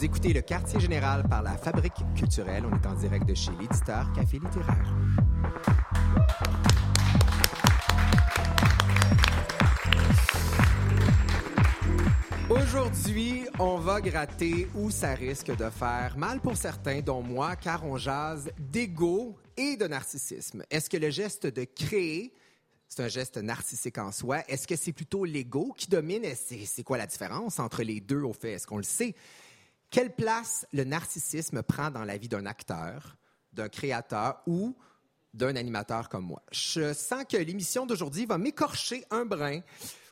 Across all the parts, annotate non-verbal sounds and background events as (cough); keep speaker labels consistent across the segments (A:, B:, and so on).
A: Vous écoutez le quartier général par la Fabrique culturelle. On est en direct de chez l'éditeur Café littéraire. Aujourd'hui, on va gratter où ça risque de faire mal pour certains, dont moi, car on jase d'ego et de narcissisme. Est-ce que le geste de créer, c'est un geste narcissique en soi? Est-ce que c'est plutôt l'ego qui domine? C'est quoi la différence entre les deux au fait? Est-ce qu'on le sait? Quelle place le narcissisme prend dans la vie d'un acteur, d'un créateur ou d'un animateur comme moi? Je sens que l'émission d'aujourd'hui va m'écorcher un brin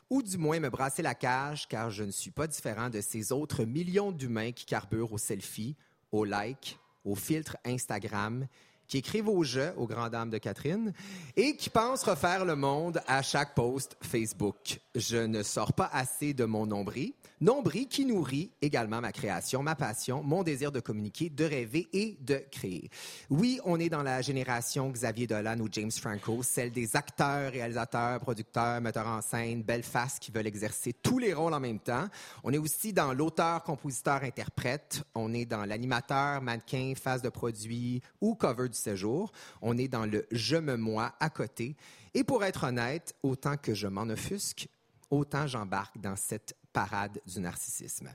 A: ou du moins me brasser la cage, car je ne suis pas différent de ces autres millions d'humains qui carburent aux selfies, aux likes, aux filtres Instagram, qui écrivent au jeu aux grandes dames de Catherine et qui pensent refaire le monde à chaque post Facebook. Je ne sors pas assez de mon nombril, nombril qui nourrit également ma création, ma passion, mon désir de communiquer, de rêver et de créer. Oui, on est dans la génération Xavier Dolan ou James Franco, celle des acteurs, réalisateurs, producteurs, metteurs en scène, belles faces qui veulent exercer tous les rôles en même temps. On est aussi dans l'auteur, compositeur, interprète. On est dans l'animateur, mannequin, face de produit ou cover du séjour. On est dans le je me moi à côté. Et pour être honnête, autant que je m'en offusque, autant j'embarque dans cette parade du narcissisme.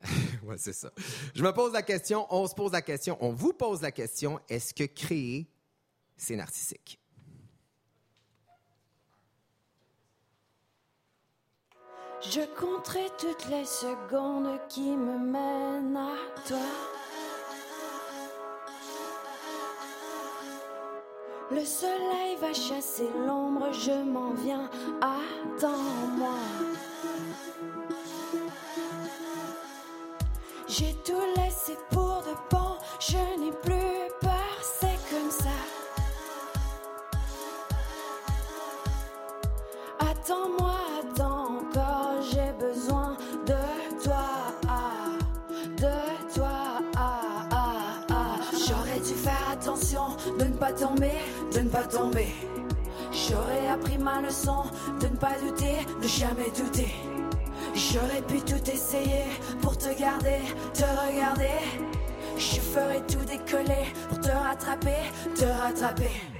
A: (laughs) ouais, c'est ça. Je me pose la question, on se pose la question, on vous pose la question, est-ce que créer, c'est narcissique?
B: Je compterai toutes les secondes qui me mènent à toi. Le soleil va chasser l'ombre, je m'en viens, attends-moi. J'ai tout laissé pour de ne pas tomber, de ne pas tomber. J'aurais appris ma leçon de ne pas douter, de jamais douter. J'aurais pu tout essayer pour te garder, te regarder. Je ferais tout décoller pour te rattraper, te rattraper.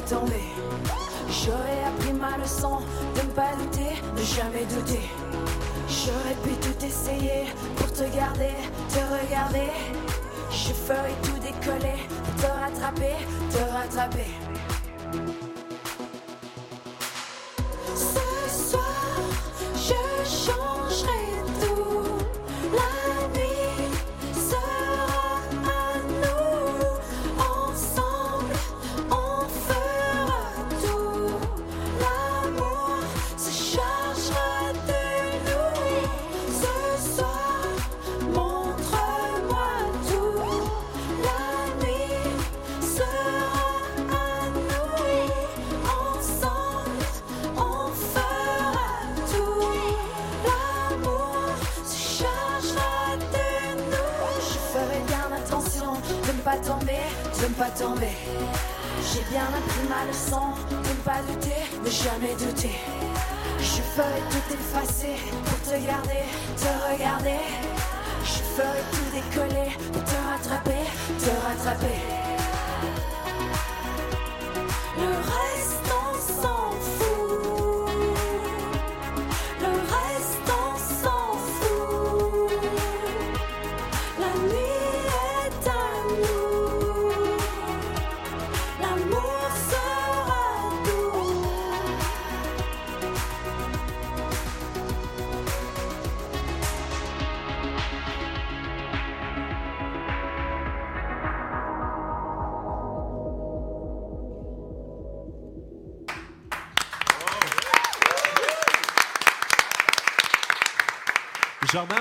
B: Pas. J'aurais appris ma leçon de ne pas douter, de jamais douter. J'aurais pu tout essayer pour te garder, te regarder. Je ferais tout décoller te rattraper, te rattraper.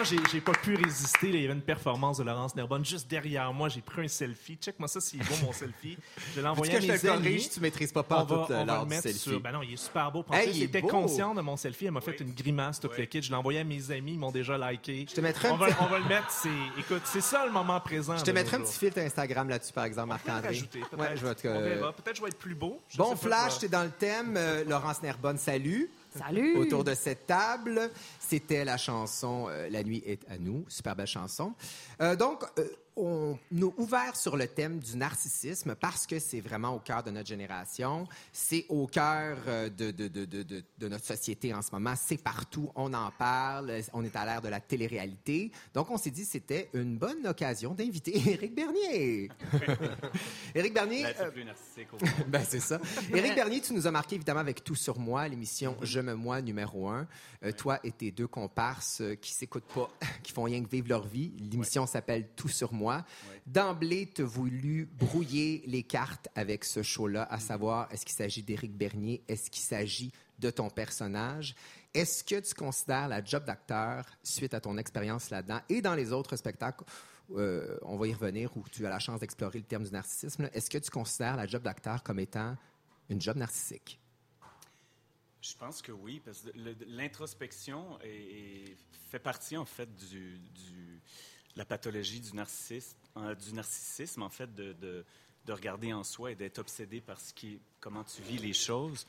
B: J'ai, pas
C: pu résister. Il y avait une performance de Laurence Nerbonne juste derrière moi. J'ai pris un selfie. Check-moi ça, c'est beau mon selfie. Je l'ai envoyé à mes
A: je
C: amis.
A: tu maîtrises pas pas
C: va,
A: tout
C: va
A: l'art du selfie?
C: sur. Ben non, il est super beau.
A: Hey, il est
C: était conscient de mon selfie. Elle m'a fait une grimace, toute le kit. Je l'ai envoyé à mes amis. Ils m'ont déjà liké.
A: Je te mettrai un
C: on, va,
A: petit-
C: on va le mettre. C'est, écoute, c'est ça le moment présent.
A: Je te mettrai un petit filtre Instagram là-dessus, par exemple, Marc-André.
C: peut-être.
A: Ouais, je vais te-
C: On verra. Peut-être que je vais être plus beau.
A: Bon flash, t'es dans le thème. Euh, Laurence Nerbonne, salut.
B: Salut!
A: Autour de cette table, c'était la chanson euh, La nuit est à nous, super belle chanson. Euh, donc, euh, on nous ouvert sur le thème du narcissisme parce que c'est vraiment au cœur de notre génération, c'est au cœur euh, de, de, de, de, de- de notre société en ce moment, c'est partout, on en parle, on est à l'ère de la télé-réalité. Donc, on s'est dit c'était une bonne occasion d'inviter (laughs) Éric Bernier. (laughs) Éric Bernier,
D: Être
A: euh,
D: plus narcissique au (laughs)
A: ben, c'est ça. Éric Bernier, tu nous as marqué évidemment avec Tout sur moi, l'émission Je me moi numéro un. Euh, Toi et tes deux comparses euh, qui s'écoutent pas, qui font rien que vivre leur vie. L'émission s'appelle Tout sur moi. D'emblée, tu as voulu brouiller les cartes avec ce show-là, à savoir est-ce qu'il s'agit d'Éric Bernier, est-ce qu'il s'agit de ton personnage? Est-ce que tu considères la job d'acteur, suite à ton expérience là-dedans et dans les autres spectacles, euh, on va y revenir, où tu as la chance d'explorer le terme du narcissisme, est-ce que tu considères la job d'acteur comme étant une job narcissique?
D: Je pense que oui, parce que l'introspection fait partie en fait du, la pathologie du narcissisme, euh, du en fait de, de- de regarder en soi et d'être obsédé par ce qui, comment tu vis les choses.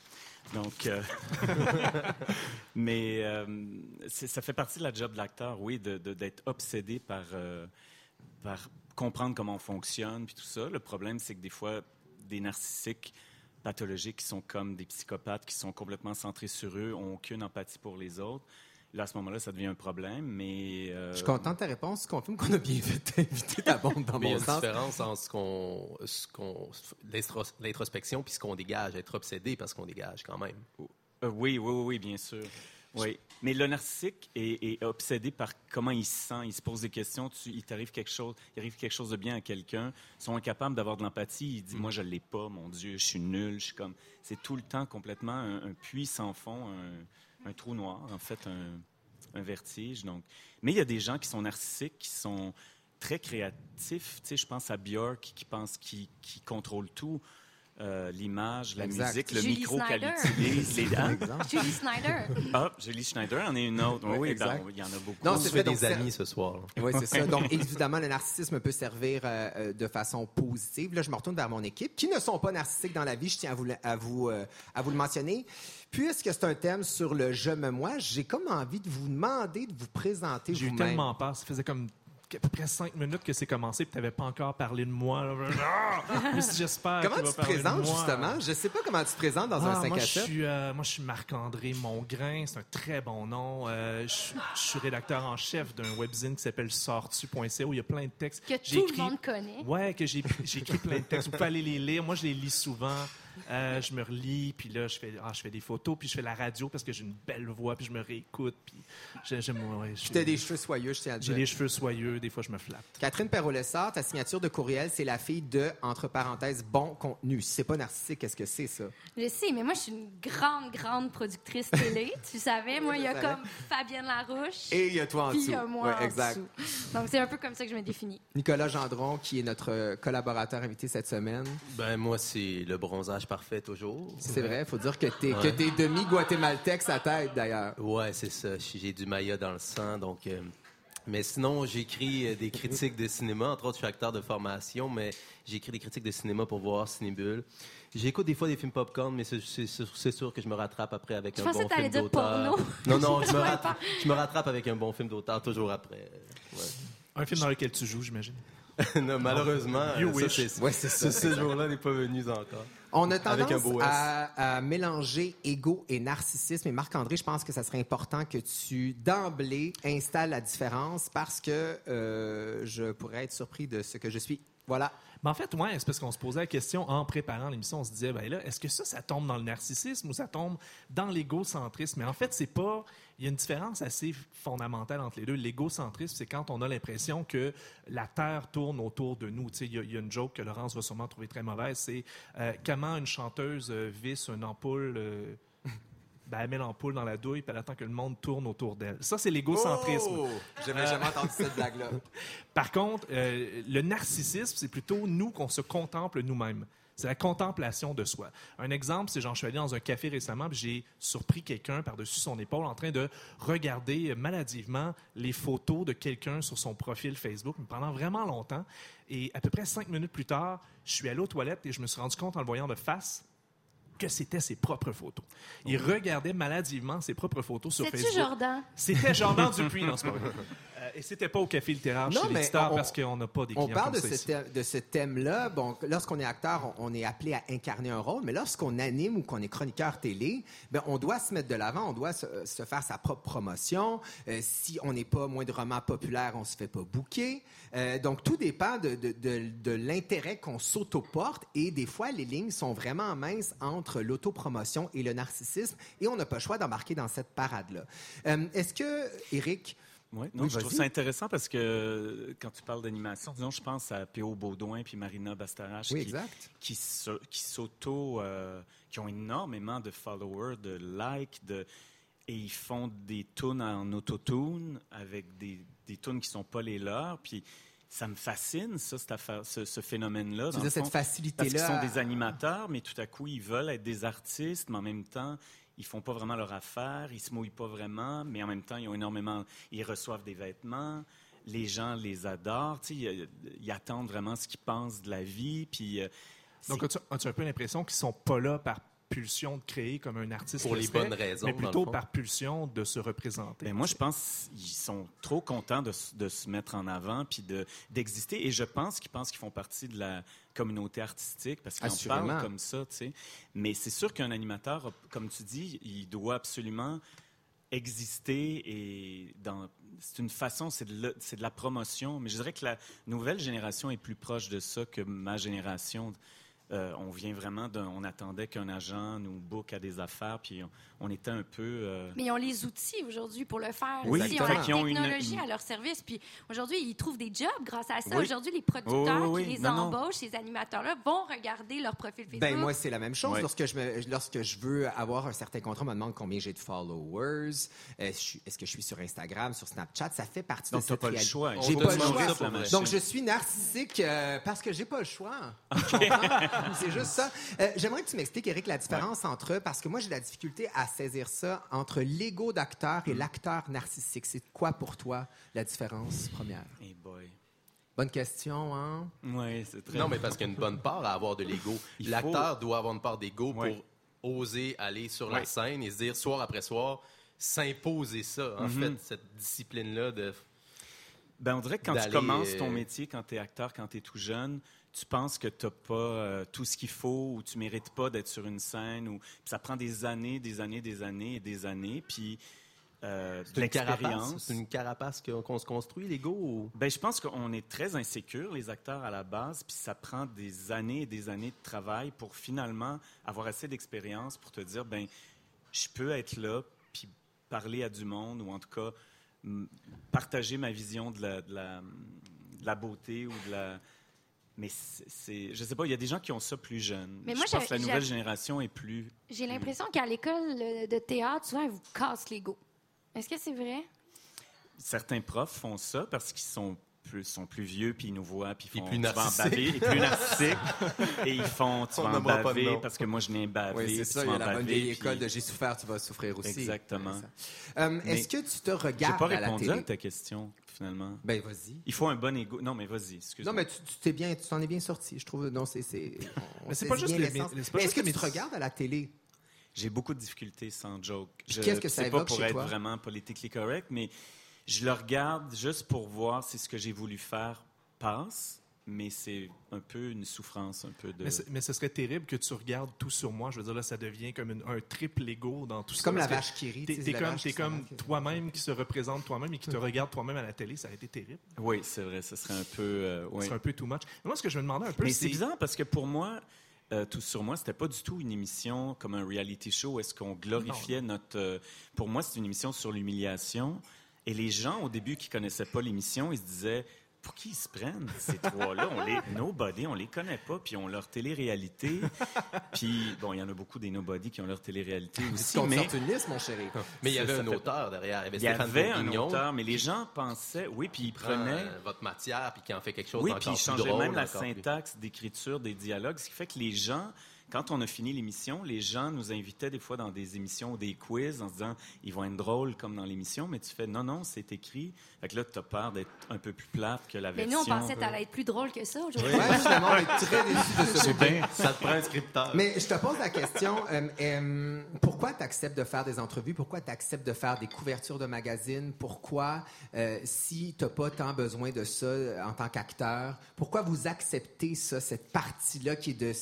D: Donc, euh, (laughs) mais euh, ça fait partie de la job de l'acteur, oui, d'être obsédé par, par comprendre comment on fonctionne puis tout ça. Le problème, c'est que des fois, des narcissiques pathologiques qui sont comme des psychopathes, qui sont complètement centrés sur eux, ont aucune empathie pour les autres. Là, à ce moment-là, ça devient un problème, mais... euh,
A: Je suis content de ta réponse. Tu confirmes qu'on a bien fait d'inviter ta bombe dans (laughs)
E: Mais il y a
A: mon
E: une
A: sens.
E: différence entre ce qu'on, ce qu'on, l'intros- l'introspection puis ce qu'on dégage, être obsédé parce qu'on dégage quand même.
D: Euh, oui, oui, oui, oui, bien sûr. Oui. Mais le narcissique est, est obsédé par comment il se sent. Il se pose des questions. Tu, il t'arrive quelque chose, il arrive quelque chose de bien à quelqu'un. Ils sont incapables d'avoir de l'empathie. Il dit, moi, je l'ai pas, mon Dieu, je suis nul. Je suis comme. C'est tout le temps complètement un, un puits sans fond, un, un trou noir, en fait, un, vertige. Mais il y a des gens qui sont narcissiques, qui sont très créatifs. Tu je pense à Björk qui pense qu'il qui contrôle tout. Euh, l'image, la
A: Exact.
D: musique, le
B: Julie
D: micro qu'elle utilise, les (laughs) dents.
A: exemple.
B: Julie Snyder. (laughs)
D: Ah, Julie Schneider en est une autre.
A: Oui,
D: Oui,
A: exact.
D: ben, il y en a beaucoup.
A: Non,
E: On
A: c'est
E: fait
A: donc
E: des amis ce soir.
A: Oui, c'est ça. (laughs) Donc, évidemment, le narcissisme peut servir euh, euh, de façon positive. Là, je me retourne vers mon équipe, qui ne sont pas narcissiques dans la vie, je tiens à vous, le- à vous, euh, à vous le mentionner. Puisque c'est un thème sur le je me moi, j'ai comme envie de vous demander de vous présenter
C: J'ai eu
A: vous-même.
C: tellement peur. Ça faisait comme à peu près cinq minutes que c'est commencé, puis tu n'avais pas encore parlé de moi. (laughs) Ah! J'espère.
A: Comment tu te présentes, justement? Je sais pas comment tu te présentes dans
C: Ah,
A: un 5
C: moi,
A: à
C: je
A: 7.
C: suis, euh, moi, je suis Marc-André Mongrain. C'est un très bon nom. Euh, je, je suis rédacteur en chef d'un webzine qui s'appelle sortu.ca où il y a plein de textes.
B: Que tout
C: écrit-
B: le monde connaît.
C: Ouais, que j'ai j'ai écrit plein de textes. Vous pouvez aller les lire. Moi, je les lis souvent. Euh, je me relis, puis là, je fais, ah, je fais des photos, puis je fais la radio parce que j'ai une belle voix, puis je me réécoute, puis j'ai- j'aime... Ouais, je-
A: Puis t'as des cheveux soyeux, je tiens à
C: J'ai les cheveux soyeux, des fois, je me flatte.
A: Catherine Perrault-Lessard, ta signature de courriel, c'est la fille de, entre parenthèses, bon contenu. Si c'est pas narcissique, qu'est-ce que c'est, ça?
B: Je sais, mais moi, je suis une grande, grande productrice télé. (laughs) tu savais, moi, il y a
A: savais.
B: comme Fabienne Larouche.
A: Et il y a toi en
B: puis
A: dessous.
B: il y a moi
A: Ouais,
B: en dessous. Donc, c'est un peu comme ça que je me définis.
A: Nicolas Gendron, qui est notre collaborateur invité cette semaine.
E: Ben moi c'est le bronzage parfait toujours.
A: C'est vrai, il faut dire que t'es
E: Ouais.
A: que demi-guatémaltèque à tête, d'ailleurs.
E: Ouais, c'est ça. J'ai du Maya dans le sang, donc. euh, Mais sinon, j'écris euh, des critiques de cinéma. Entre autres, je suis acteur de formation, mais j'écris des critiques de cinéma pour voir Cinébule. J'écoute des fois des films popcorn, mais c'est- sûr, que je me rattrape après avec
B: Je
E: un
B: pensais
E: bon film
B: dire
E: d'auteur.
B: porno? (laughs)
E: Non, non, (laughs) je me, rattrape, je me rattrape avec un bon film d'auteur toujours après. Ouais.
C: Un film dans lequel tu joues, j'imagine. (laughs)
E: non, malheureusement,
C: You
E: ça,
C: wish.
E: c'est-
A: Ouais, c'est ça.
E: ce, jour-là n'est pas venu encore.
A: On a tendance à mélanger ego et narcissisme. Et Marc-André, je pense que ça serait important que tu, d'emblée, installes la différence parce que euh, je pourrais être surpris de ce que je suis. Voilà.
C: Mais en fait, ouais, c'est parce qu'on se posait la question en préparant l'émission. On se disait, ben là, est-ce que ça, ça tombe dans le narcissisme ou ça tombe dans l'égocentrisme? Mais en fait, c'est pas. Il y a une différence assez fondamentale entre les deux. L'égocentrisme, c'est quand on a l'impression que la Terre tourne autour de nous. Il y a une joke que Laurence va sûrement trouver très mauvaise, c'est euh, comment une chanteuse euh, visse une ampoule. euh, ben, elle met l'ampoule dans la douille, puis elle attend que le monde tourne autour d'elle. Ça, c'est l'égocentrisme.
A: Oh! J'avais jamais entendu cette (laughs) blague-là.
C: Par contre, euh, le narcissisme, c'est plutôt nous qu'on se contemple nous-mêmes. C'est la contemplation de soi. Un exemple, c'est genre, je suis allé dans un café récemment, j'ai surpris quelqu'un par-dessus son épaule en train de regarder maladivement les photos de quelqu'un sur son profil Facebook pendant vraiment longtemps. Et à peu près cinq minutes plus tard, je suis allé aux toilettes et je me suis rendu compte en le voyant de face que c'était ses propres photos. Il regardait maladivement ses propres photos sur Facebook.
B: Jordan?
C: C'était Jordan Dupuis, non, c'est pas vrai. Euh, et c'était pas au Café littéraire
A: Non,
C: chez
A: mais on-
C: parce qu'on n'a pas des
A: On parle de
C: ça
A: ce, thème- de ce thème-là. Bon, lorsqu'on est acteur, on, on est appelé à incarner un rôle, mais lorsqu'on anime ou qu'on est chroniqueur télé, ben, on doit se mettre de l'avant, on doit se, se faire sa propre promotion. Euh, si on n'est pas moindrement populaire, on se fait pas bouquer. Euh, donc, tout dépend de, de, de, de l'intérêt qu'on s'autoporte et des fois, les lignes sont vraiment minces entre l'autopromotion et le narcissisme et on n'a pas le choix d'embarquer dans cette parade-là. Euh, Est-ce que, Eric,
D: Ouais, non,
A: Oui,
D: je trouve ça intéressant parce que euh, quand tu parles d'animation, disons, je pense à P.O. Baudouin puis Marina Bastarache
A: Oui,
D: qui, s'auto, euh, qui ont énormément de followers, de likes, de, et ils font des tunes en autotune avec des, des tunes qui sont pas les leurs. Puis ça me fascine, ça, cette affaire, ce, ce phénomène-là.
A: cette
D: fond. Parce
A: facilité-là?
D: qu'ils sont des animateurs, mais tout à coup, ils veulent être des artistes, mais en même temps, ils font pas vraiment leur affaire, ils se mouillent pas vraiment, mais en même temps, ils ont énormément, ils reçoivent des vêtements, les gens les adorent, ils, ils attendent vraiment ce qu'ils pensent de la vie, puis euh,
C: Donc, as-tu, as-tu un peu l'impression qu'ils sont pas là par pulsion de créer comme un artiste
E: Pour
C: le
E: les
C: fait,
E: bonnes raisons,
C: mais plutôt par pulsion de se représenter.
D: Ben, moi, je pense qu'ils sont trop contents de, se mettre en avant puis de, d'exister. Et je pense qu'ils pensent qu'ils font partie de la communauté artistique parce qu'ils en parlent comme ça, tu sais. Mais c'est sûr qu'un animateur, comme tu dis, il doit absolument exister et dans c'est une façon c'est de, le- c'est de la promotion mais je dirais que la nouvelle génération est plus proche de ça que ma génération Euh, on vient vraiment d'un on attendait qu'un agent nous book à des affaires puis on, on était un peu euh,
B: Mais ils ont les outils aujourd'hui pour le faire.
D: Oui,
B: ils ont
D: exactement.
B: la
D: Ils ont une-
B: technologie
D: une-
B: à leur service. Puis aujourd'hui, ils trouvent des jobs grâce à ça.
D: Oui.
B: Aujourd'hui, les producteurs
D: Oui, oui,
B: qui les
D: Non, non.
B: embauchent, ces animateurs-là, vont regarder leur profil Facebook.
A: Ben moi c'est la même chose. Lorsque je me, lorsque je veux avoir un certain contrat, on me demande combien j'ai de followers. Euh, Est-ce que je suis sur Instagram, sur Snapchat? Ça fait partie
D: Donc,
A: de
D: t'as
A: cette
D: pas le choix.
A: J'ai
E: On
A: pas le choix. Donc je suis narcissique euh, parce que j'ai pas le choix. (laughs) c'est juste ça. Euh, J'aimerais que tu m'expliques, Eric, la différence entre parce que moi j'ai de la difficulté à saisir ça entre l'ego d'acteur
D: Mm.
A: et l'acteur narcissique. C'est quoi pour toi la différence première?
D: Hey boy
A: Bonne question, hein?
D: Ouais c'est très
E: Non, mais parce qu'il y a une bonne part à avoir de l'ego. (laughs) L'acteur doit avoir une part d'ego pour
D: Ouais.
E: oser aller sur la
D: Ouais.
E: scène et se dire soir après soir, s'imposer ça. En
D: Mhm.
E: fait, cette discipline-là de.
D: Ben, on dirait que quand tu commences ton
E: euh,
D: métier, quand tu es acteur, quand tu es tout jeune, tu penses que tu n'as pas euh, tout ce qu'il faut ou tu mérites pas d'être sur une scène. Ou... Puis ça prend des années, des années, des années et des années. Puis euh,
E: C'est une carapace? une carapace qu'on se construit, l'ego. ou-
D: Ben, je pense qu'on est très insécure, les acteurs, à la base, puis ça prend des années et des années de travail pour finalement avoir assez d'expérience pour te dire, ben, je peux être là, puis parler à du monde, ou en tout cas, partager ma vision de la, de la, de la beauté ou de la... Mais c'est, je sais pas, il y a des gens qui ont ça plus jeunes.
B: Mais moi,
D: je pense que la nouvelle génération est plus...
B: J'ai l'impression qu'à l'école de théâtre, souvent, ils vous cassent l'ego. Est-ce que c'est vrai?
D: Certains profs font ça parce qu'ils sont plus, sont plus vieux, puis ils nous voient, puis ils
E: Et
D: font
E: plus
D: tu vas en baver, et plus narcissiques. (laughs) et ils font, tu
E: On
D: vas en baver parce que moi, je n'ai bavé.
A: Oui, c'est
D: puis
A: ça. Il y
D: vas
A: a
D: en
A: la bonne vieille
D: puis-
A: école de j'ai souffert, tu vas souffrir aussi.
D: Exactement.
A: Euh, Est-ce que tu te regardes
D: pas
A: à la
D: répondu à ta question, finalement.
A: Ben, vas-y.
D: Il faut un bon ego. Non, mais vas-y, excuse-moi.
A: Non, mais tu tu t'es bien, tu t'en es bien sorti, je trouve. Non, c'est, (laughs)
C: Mais c'est pas juste les-
A: Est-ce que tu te regardes à la télé?
D: J'ai beaucoup de difficultés sans joke. Je-
A: qu'est-ce que ça
D: C'est pas
A: évoque
D: pour
A: chez
D: être
A: toi?
D: vraiment politically correct, mais je le regarde juste pour voir si ce que j'ai voulu faire passe, mais c'est un peu une souffrance, un peu de...
C: Mais, ce serait terrible que tu regardes tout sur moi. Je veux dire, là, ça devient comme une- un triple ego dans tout
A: C'est
C: ça.
A: comme la vache qui rit.
C: T'es comme, toi-même qui se (laughs) représente toi-même et qui te regarde toi-même à la télé. Ça a été terrible.
D: Oui, c'est vrai, ce serait un peu... euh, oui.
C: C'est un peu too much. Mais moi, ce que je me demandais un peu,
D: Mais c'est bizarre parce que pour moi, euh, Tout sur moi, c'était pas du tout une émission comme un reality show où est-ce qu'on glorifiait notre. euh, pour moi, c'est une émission sur l'humiliation. Et les gens, au début, qui connaissaient pas l'émission, ils se disaient pour qui ils se prennent, ces trois-là? On les, nobody, on les connaît pas, puis on leur télé-réalité. (laughs) puis, bon, il y en a beaucoup des nobody qui ont leur télé-réalité aussi,
A: Qu'on
D: mais...
A: une liste, mon chéri.
E: Mais il y avait un
D: fait-
E: auteur derrière. Il y avait,
D: Il y avait un auteur, mais les gens pensaient, oui, puis ils prenaient...
E: votre matière puis qui en fait quelque chose
D: Oui, puis il
E: plus
D: changeait
E: drôle,
D: même la syntaxe d'écriture des dialogues, ce qui fait que les gens, quand on a fini l'émission, les gens nous invitaient des fois dans des émissions ou des quiz en se disant ils vont être drôles comme dans l'émission, mais tu fais non, non, c'est écrit. Fait que là, tu as peur d'être un peu plus plate que la
F: Mais
D: version.
F: nous, on pensait que t'allais être plus drôle que ça aujourd'hui.
A: Ouais, finalement, on est très déçus de ce
D: C'est bien.
E: Ça te prend un scripteur.
A: Mais je te pose la question, euh, euh, pourquoi tu acceptes de faire des entrevues? Pourquoi tu acceptes de faire des couvertures de magazines? Pourquoi, euh, si tu n'as pas tant besoin de ça euh, en tant qu'acteur, pourquoi vous acceptez ça, cette partie-là qui est de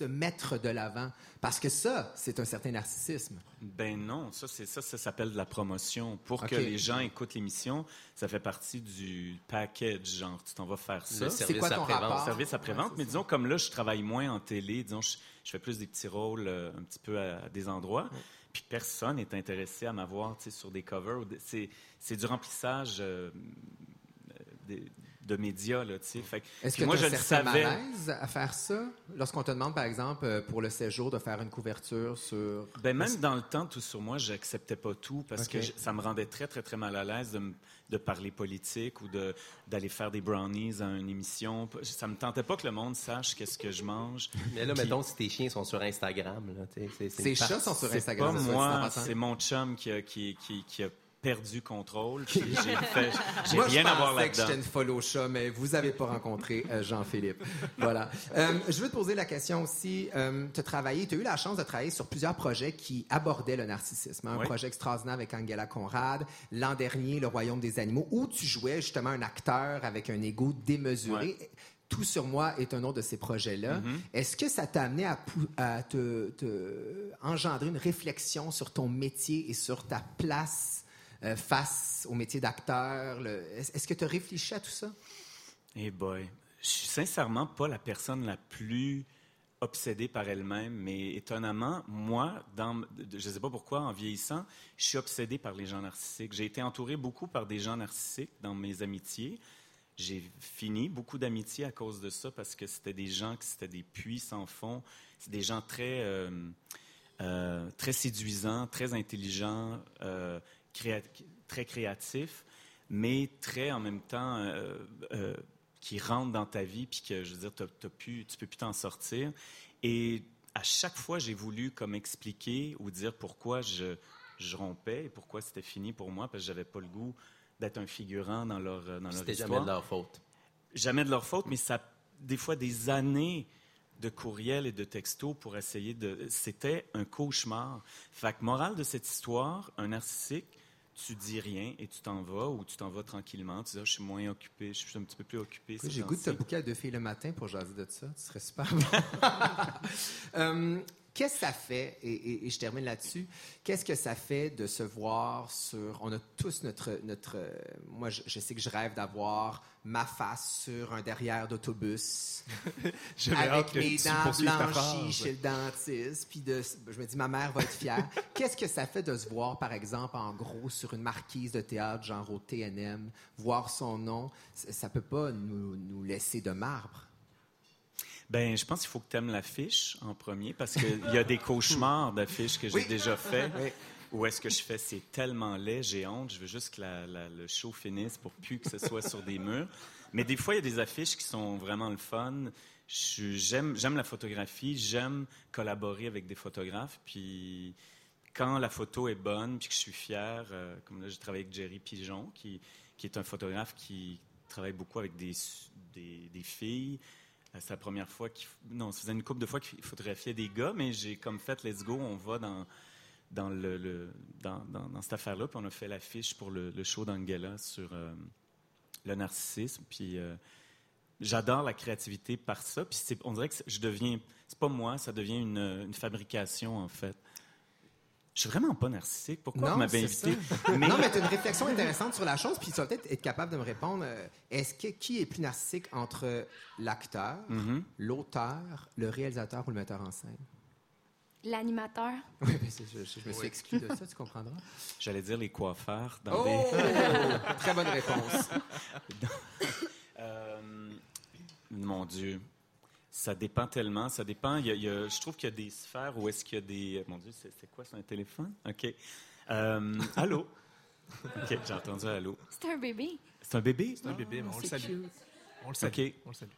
A: se mettre de l'avant? Parce que ça, c'est un certain narcissisme.
D: Ben non, ça c'est ça, ça s'appelle de la promotion. Pour que les gens écoutent l'émission, ça fait partie du package, genre tu t'en vas faire ça.
E: Le
A: C'est
E: service
A: quoi ton
E: après-vente.
A: rapport?
D: service après-vente. mais disons, comme là, je travaille moins en télé, disons, je, je fais plus des petits rôles euh, un petit peu à, à des endroits. Puis personne n'est intéressé à m'avoir tu sais, sur des covers. C'est, c'est du remplissage euh, euh, des- de médias, là, tu sais. Fait que-
A: Est-ce que
D: moi, je le
A: un certain
D: savais.
A: malaise à faire ça? Lorsqu'on te demande, par exemple, euh, pour le séjour, de faire une couverture sur...
D: Ben, même dans le temps, tout sur moi, j'acceptais pas tout parce que je- ça me rendait très, très, très mal à l'aise de, de parler politique ou de, d'aller faire des brownies à une émission. Ça me tentait pas que le monde sache qu'est-ce que je mange. (laughs)
E: Mais là,
D: Puis-
E: mettons, si tes chiens sont sur Instagram, là, tu sais, c'est- c'est
A: Ces chats sont sur
D: C'est
A: Instagram.
D: pas
A: dit en
D: moi, c'est mon chum qui a, qui, qui, qui a perdu contrôle. (laughs) J'ai fait, j'ai
A: Moi,
D: rien
A: je
D: à voir
A: pensais que
D: là-dedans.
A: j'étais une folle au chat, mais vous n'avez pas rencontré euh, Jean-Philippe. Voilà. Euh, je veux te poser la question aussi. Euh, tu as travaillé, tu as eu la chance de travailler sur plusieurs projets qui abordaient le narcissisme. hein. Un
D: Oui.
A: projet extraordinaire avec Angela Conrad. L'an dernier, Le Royaume des animaux, où tu jouais justement un acteur avec un ego démesuré. Tout sur moi est un autre de ces projets-là.
D: Mm-hmm.
A: Est-ce que ça t'a amené à, pou- à te, te engendrer une réflexion sur ton métier et sur ta place euh, face au métier d'acteur? le- Est-ce que tu as réfléchi à tout ça?
D: Eh boy, je suis sincèrement pas la personne la plus obsédée par elle-même, mais étonnamment, moi, dans, je ne sais pas pourquoi, en vieillissant, je suis obsédé par les gens narcissiques. J'ai été entouré beaucoup par des gens narcissiques dans mes amitiés. J'ai fini beaucoup d'amitiés à cause de ça parce que c'était des gens qui c'était des puits sans fond. C'est des gens très, euh, euh, très séduisants, très intelligents, créa- très créatifs, mais très en même temps euh, euh, qui rentrent dans ta vie puis que je veux dire pu, tu peux plus t'en sortir. Et à chaque fois, j'ai voulu comme expliquer ou dire pourquoi je, je rompais et pourquoi c'était fini pour moi parce que j'avais pas le goût d'être un figurant dans leur dans leur
E: C'était
D: histoire
E: jamais de leur faute.
D: jamais de leur faute, mais ça, des fois, des années de courriels et de textos pour essayer de. C'était un cauchemar. Fait que, morale de cette histoire, un narcissique, tu dis rien et tu t'en vas ou tu t'en vas tranquillement. Tu dis, Ah, je suis moins occupé, je suis un petit peu plus occupé.
A: J'ai goût de te bouquer à deux filles le matin pour jaser de ça. Ce serait super bon. (laughs) Euh, Qu'est-ce que ça fait, et, et- et je termine là-dessus, qu'est-ce que ça fait de se voir sur... On a tous notre... notre moi, je, je sais que je rêve d'avoir ma face sur un derrière d'autobus (laughs) avec mes dents blanchies chez le dentiste. Puis de, je me dis, ma mère va être fière. (laughs) Qu'est-ce que ça fait de se voir, par exemple, en gros, sur une marquise de théâtre, genre au TNM, voir son nom? Ça, ça peut pas nous, nous laisser de marbre.
D: Ben, je pense qu'il faut que tu aimes l'affiche en premier parce qu'il y a des (laughs) cauchemars d'affiches que j'ai
A: Oui.
D: déjà fait.
A: Oui.
D: Ou est-ce que je fais? C'est tellement laid, j'ai honte, je veux juste que le show finisse pour plus que ce soit sur des murs. Mais des fois, il y a des affiches qui sont vraiment le fun. J'aime la photographie, j'aime collaborer avec des photographes. Puis quand la photo est bonne, puis que je suis fier, euh, comme là, j'ai travaillé avec Jerry Pigeon, qui, est un photographe qui travaille beaucoup avec des, filles. Euh, C'est la première fois qu'il... Non, ça faisait une couple de fois qu'il photographiait des gars, mais j'ai comme fait « let's go », on va dans, dans, le, le- dans, dans- dans cette affaire-là, puis on a fait l'affiche pour le, le show d'Angela sur euh, le narcissisme, puis euh, j'adore la créativité par ça, puis c'est- on dirait que je deviens... C'est pas moi, ça devient une, une fabrication, en fait. Je suis vraiment pas narcissique. Pourquoi vous m'avez invité?
A: ça. (laughs) Non, mais tu as une réflexion intéressante sur la chose, puis tu vas peut-être être capable de me répondre. euh, Est-ce que qui est plus narcissique entre l'acteur,
D: Mhm.
A: l'auteur, le réalisateur ou le metteur en scène?
F: L'animateur.
A: Oui, mais je, je me suis exclu de ça, tu comprendras. (laughs)
D: J'allais dire les coiffeurs dans
A: Oh!
D: des... (laughs)
A: Très bonne réponse. (laughs)
D: Dieu. Ça dépend tellement. Ça dépend. Il y a- il y a- je trouve qu'il y a des sphères où est-ce qu'il y a des. Mon Dieu, c'est c'est quoi, c'est un téléphone? OK. Euh, allô? OK, j'ai entendu allô.
F: C'est un bébé.
D: C'est un bébé?
C: C'est un bébé, mais on le salue.
F: cute.
C: On le salue.
D: OK.
C: On le salue.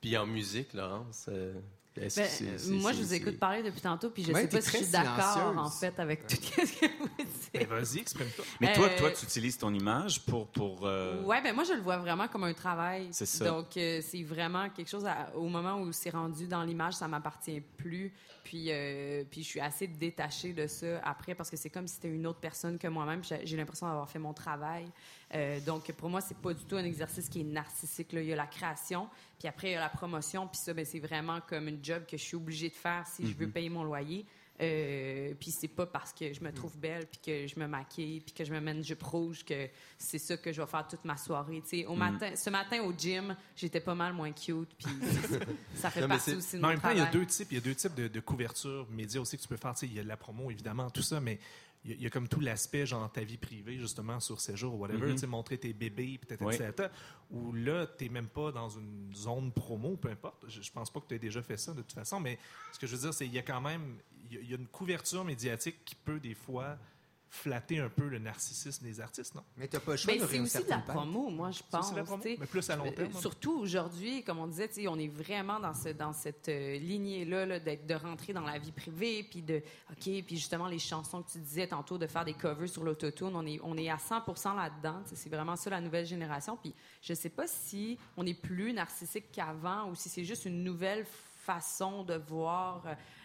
E: Puis en musique, Laurence, euh,
G: Ben,
E: c'est-
G: moi,
E: c'est-
G: je vous écoute
E: c'est-
G: parler depuis tantôt, puis je
A: Ouais,
G: sais pas si je
A: très
G: suis d'accord, en fait, avec tout ce que vous
C: Mais
G: dites.
C: vas-y, exprime-toi.
D: Mais toi,
G: Euh,
D: toi, tu utilises ton image pour. pour euh,
G: Ouais, ben moi, je le vois vraiment comme un travail.
D: C'est ça.
G: Donc, euh, c'est vraiment quelque chose, à- au moment où c'est rendu dans l'image, ça m'appartient plus. Puis, euh, puis je suis assez détachée de ça après parce que c'est comme si c'était une autre personne que moi-même. J'ai l'impression d'avoir fait mon travail. Euh, donc, pour moi, c'est pas du tout un exercice qui est narcissique. Là. Il y a la création, puis après, il y a la promotion. Puis ça, ben, c'est vraiment comme une job que je suis obligée de faire si je veux payer mon loyer. Euh, puis c'est pas parce que je me trouve belle, puis que je me maquille, puis que je me mets une jupe rouge que c'est ça que je vais faire toute ma soirée. Tu sais, au matin, ce matin au gym, j'étais pas mal moins cute, puis (laughs) ça fait
E: Non,
G: partie aussi de
C: en même temps, il y a deux types, il y a deux types de, de couverture médias aussi que tu peux faire. Tu sais, il y a de la promo, évidemment, tout ça, mais il y a, il y a comme tout l'aspect, genre ta vie privée, justement, sur ces jours, whatever,
D: Mhm.
C: tu sais, montrer tes bébés, peut-être,
D: Oui.
C: etc. Où là, tu même pas dans une zone promo, peu importe. Je, je pense pas que tu aies déjà fait ça, de toute façon, mais ce que je veux dire, c'est qu'il y a quand même il y a- il y a une couverture médiatique qui peut, des fois, flatter un peu le narcissisme des artistes, non?
A: Mais t'as pas le choix
G: Ben, c'est aussi de la
A: page.
G: promo, moi, je pense.
C: c'est la promo,
G: tu sais.
C: mais plus à long
G: Euh,
C: terme,
G: surtout aujourd'hui, comme on disait, tu on est vraiment dans, ce, dans cette euh, lignée-là là, de rentrer dans la vie privée, puis de, OK, puis justement, les chansons que tu disais tantôt, de faire des covers sur l'autotune, on est, on est à 100 là-dedans. tu C'est vraiment ça, la nouvelle génération. Puis je sais pas si on est plus narcissique qu'avant ou si c'est juste une nouvelle façon de voir...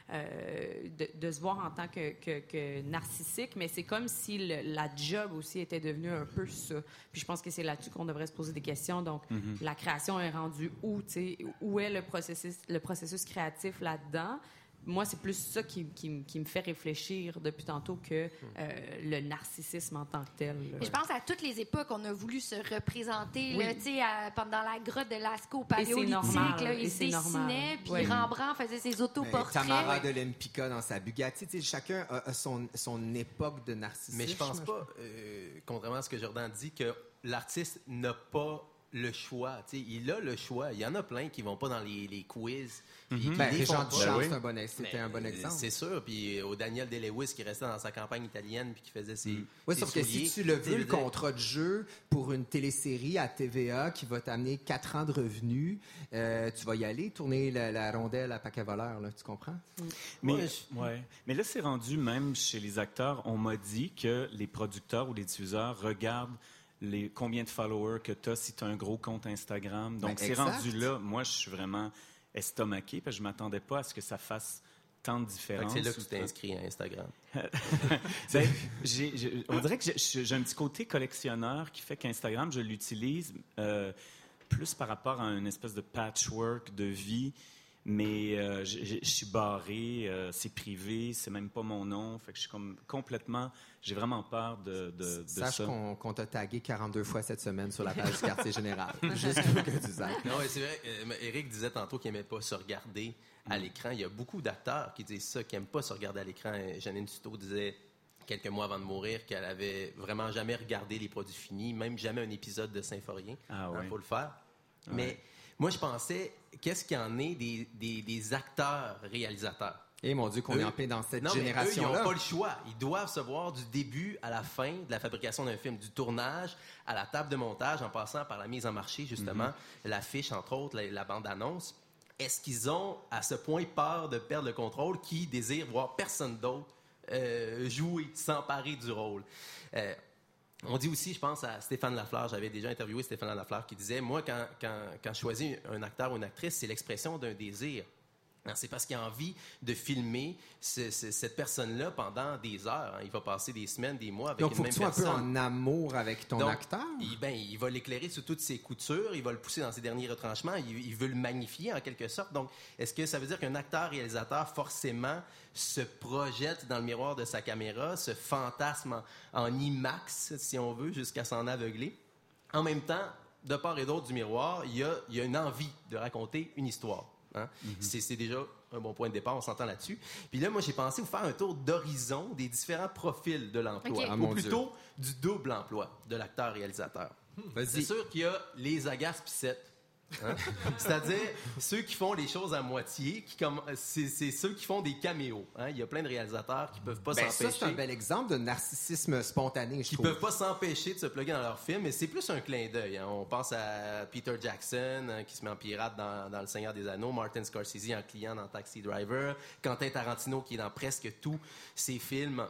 G: euh, de, de se voir en tant que, que- que narcissique, mais c'est comme si le- la job aussi était devenue un peu ça. Puis je pense que c'est là-dessus qu'on devrait se poser des questions. Donc, la création est rendue où, tu sais, où est le processus, le processus créatif là-dedans? Moi, c'est plus ça qui, qui me fait réfléchir depuis tantôt que euh, le narcissisme en tant que tel.
F: Mais Je pense à toutes les époques on a voulu se représenter
G: Oui.
F: là, tu sais, à- pendant la grotte de Lascaux paléolithique. là, ils se dessinaient, puis
G: Oui.
F: Rembrandt faisait ses
A: Mais
F: autoportraits.
A: Tamara de l'Empika dans sa Bugatti, tu sais, chacun a, a son, son époque de narcissisme.
E: Mais je pense pas, euh, contrairement à ce que Jordan dit, que l'artiste n'a pas le choix. Tu sais, il a le choix. Il y en a plein qui vont pas dans les, les quiz. puis qui
A: Ben,
E: pas.
A: Duchamp,
D: oui.
A: c'est un bon, c'était
E: Mais,
A: un bon exemple.
E: C'est sûr. Puis euh, au Daniel Day-Lewis qui restait dans sa campagne italienne puis qui faisait ses.
A: Oui,
E: ses
A: sauf que si tu le veux, le contrat de jeu pour une télésérie à TVA qui va t'amener quatre ans de revenus, euh, tu vas y aller, tourner la, la rondelle à paquet voleur, là, tu comprends?
D: Mais,
E: Ouais,
D: ouais. Mais là, c'est rendu même chez les acteurs. On m'a dit que les producteurs ou les diffuseurs regardent les, combien de followers que tu as si tu as un gros compte Instagram. Donc,
A: Ben,
D: c'est rendu là. Moi, je suis vraiment estomaqué parce que je m'attendais pas à ce que ça fasse tant de différence.
E: C'est là que tu t'es inscrit à Instagram. (laughs)
D: Ben, on dirait que j'ai- j'ai un petit côté collectionneur qui fait qu'Instagram, je l'utilise euh, plus par rapport à une espèce de patchwork de vie. Mais euh, je suis barré, euh, c'est privé, c'est même pas mon nom. Fait que je suis comme complètement. J'ai vraiment peur de, de, de
A: Sache
D: ça.
A: qu'on qu'on t'a tagué 42 fois cette semaine sur la page du quartier général. (laughs) Juste pour que tu saches.
E: Non, c'est vrai. euh, Eric disait tantôt qu'il n'aimait pas se regarder à l'écran. Il y a beaucoup d'acteurs qui disent ça, qui n'aiment pas se regarder à l'écran. Euh, Janine Tuto disait quelques mois avant de mourir qu'elle avait vraiment jamais regardé les produits finis, même jamais un épisode de Symphorien.
D: Ah
E: Il
D: ouais.
E: faut le faire. Mais moi, je pensais, qu'est-ce qu'il y en est des, des- des acteurs réalisateurs?
A: Et mon Dieu, qu'on est en plein dans cette
E: Non, mais eux, ils
A: génération-là.
E: n'ont pas le choix. Ils doivent se voir du début à la fin de la fabrication d'un film, du tournage à la table de montage, en passant par la mise en marché, justement, l'affiche, entre autres, la, la bande-annonce. Est-ce qu'ils ont à ce point peur de perdre le contrôle qui désirent voir personne d'autre euh, jouer, s'emparer du rôle? Euh, on dit aussi, je pense à Stéphane Lafleur, j'avais déjà interviewé Stéphane Lafleur qui disait, moi, quand, quand, quand je choisis un acteur ou une actrice, c'est l'expression d'un désir. Hein, C'est parce qu'il a envie de filmer ce- ce- cette personne-là pendant des heures. hein. Il va passer des semaines, des mois avec
A: Donc,
E: une
A: faut que
E: même
A: tu sois un peu
E: personne.
A: en amour avec ton
E: Donc,
A: acteur.
E: Il, ben, il va l'éclairer sous toutes ses coutures, il va le pousser dans ses derniers retranchements, il, il veut le magnifier en quelque sorte. Donc, est-ce que ça veut dire qu'un acteur-réalisateur, forcément, se projette dans le miroir de sa caméra, se fantasme en, en IMAX, si on veut, jusqu'à s'en aveugler? En même temps, de part et d'autre du miroir, il y a, il y a une envie de raconter une histoire. Hein. C'est c'est déjà un bon point de départ, on s'entend là-dessus. Puis là, moi, j'ai pensé vous faire un tour d'horizon des différents profils de l'emploi.
A: Ah,
E: ou plutôt du double emploi de l'acteur-réalisateur. C'est
A: Vas-y.
E: sûr qu'il y a les agaces pissettes hein? (laughs) C'est-à-dire ceux qui font les choses à moitié, qui comme c'est ceux qui font des caméos. hein. Il y a plein de réalisateurs qui peuvent pas
A: Ben, ça, c'est un
E: s'empêcher.
A: bel exemple de narcissisme spontané, je
E: qui
A: trouve.
E: peuvent pas s'empêcher de se plugger dans leur film, mais c'est plus un clin d'œil. hein. On pense à Peter Jackson, hein, qui se met en pirate dans, dans Le Seigneur des Anneaux, Martin Scorsese en client dans Taxi Driver, Quentin Tarantino qui est dans presque tous ses films.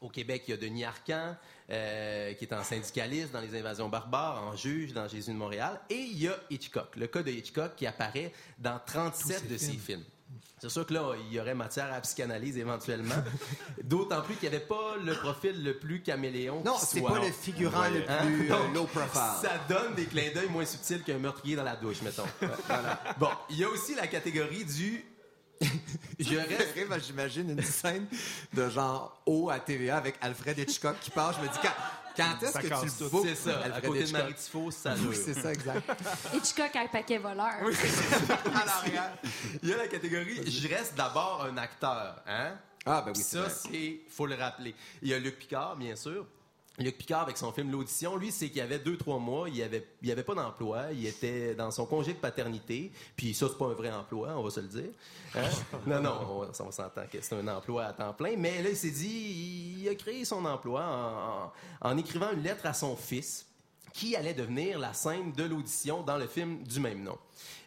E: Au Québec, il y a Denis Arcand, euh, qui est en syndicaliste dans Les Invasions barbares, en juge dans Jésus de Montréal. Et il y a Hitchcock, le cas de Hitchcock qui apparaît dans 37 de ses films. C'est sûr que là, il y aurait matière à psychanalyse éventuellement. (laughs) D'autant plus qu'il n'y avait pas le profil le plus caméléon.
A: Non, c'est pas le figurant le
E: Hein?
A: plus euh,
E: Donc,
A: low profile.
E: Ça donne des clins d'œil moins subtils qu'un meurtrier dans la douche, mettons. Voilà. Bon, il y a aussi la catégorie du. (laughs) Je reste.
A: J'arrive, J'imagine une scène de genre haut à TVA avec Alfred Hitchcock qui part. Je me dis, quand, quand est-ce que tu le bookes,
E: C'est ça, à
A: Alfred
E: côté de
A: Hitchcock?
E: Marie Tifo, ça (laughs)
A: Oui, c'est ça, exact.
F: Hitchcock a un paquet voleur.
A: à l'arrière.
E: Il y a la catégorie Je reste d'abord un acteur. Hein?
A: Ah, ben oui, c'est
E: Ça, c'est, faut le rappeler. Il y a Luc Picard, bien sûr. Luc Picard, avec son film L'Audition, lui, c'est qu'il y avait deux, trois mois, il n'y avait, il avait pas d'emploi, il était dans son congé de paternité, puis ça, c'est pas un vrai emploi, on va se le dire. Hein? (laughs) non, non, on, on s'entend que c'est un emploi à temps plein, mais là, il s'est dit, il a créé son emploi en, en- en écrivant une lettre à son fils, qui allait devenir la scène de l'audition dans le film du même nom.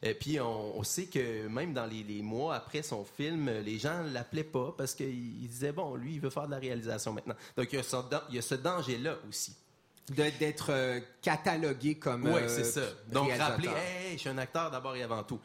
E: Et puis on, on sait que même dans les, les mois après son film, les gens l'appelaient pas parce qu'ils ils disaient bon, lui, il veut faire de la réalisation maintenant. Donc il y a ce, danger-là aussi.
A: D'être euh, catalogué comme.
E: Oui,
A: euh,
E: c'est ça. Donc rappeler, hey, je suis un acteur d'abord et avant tout.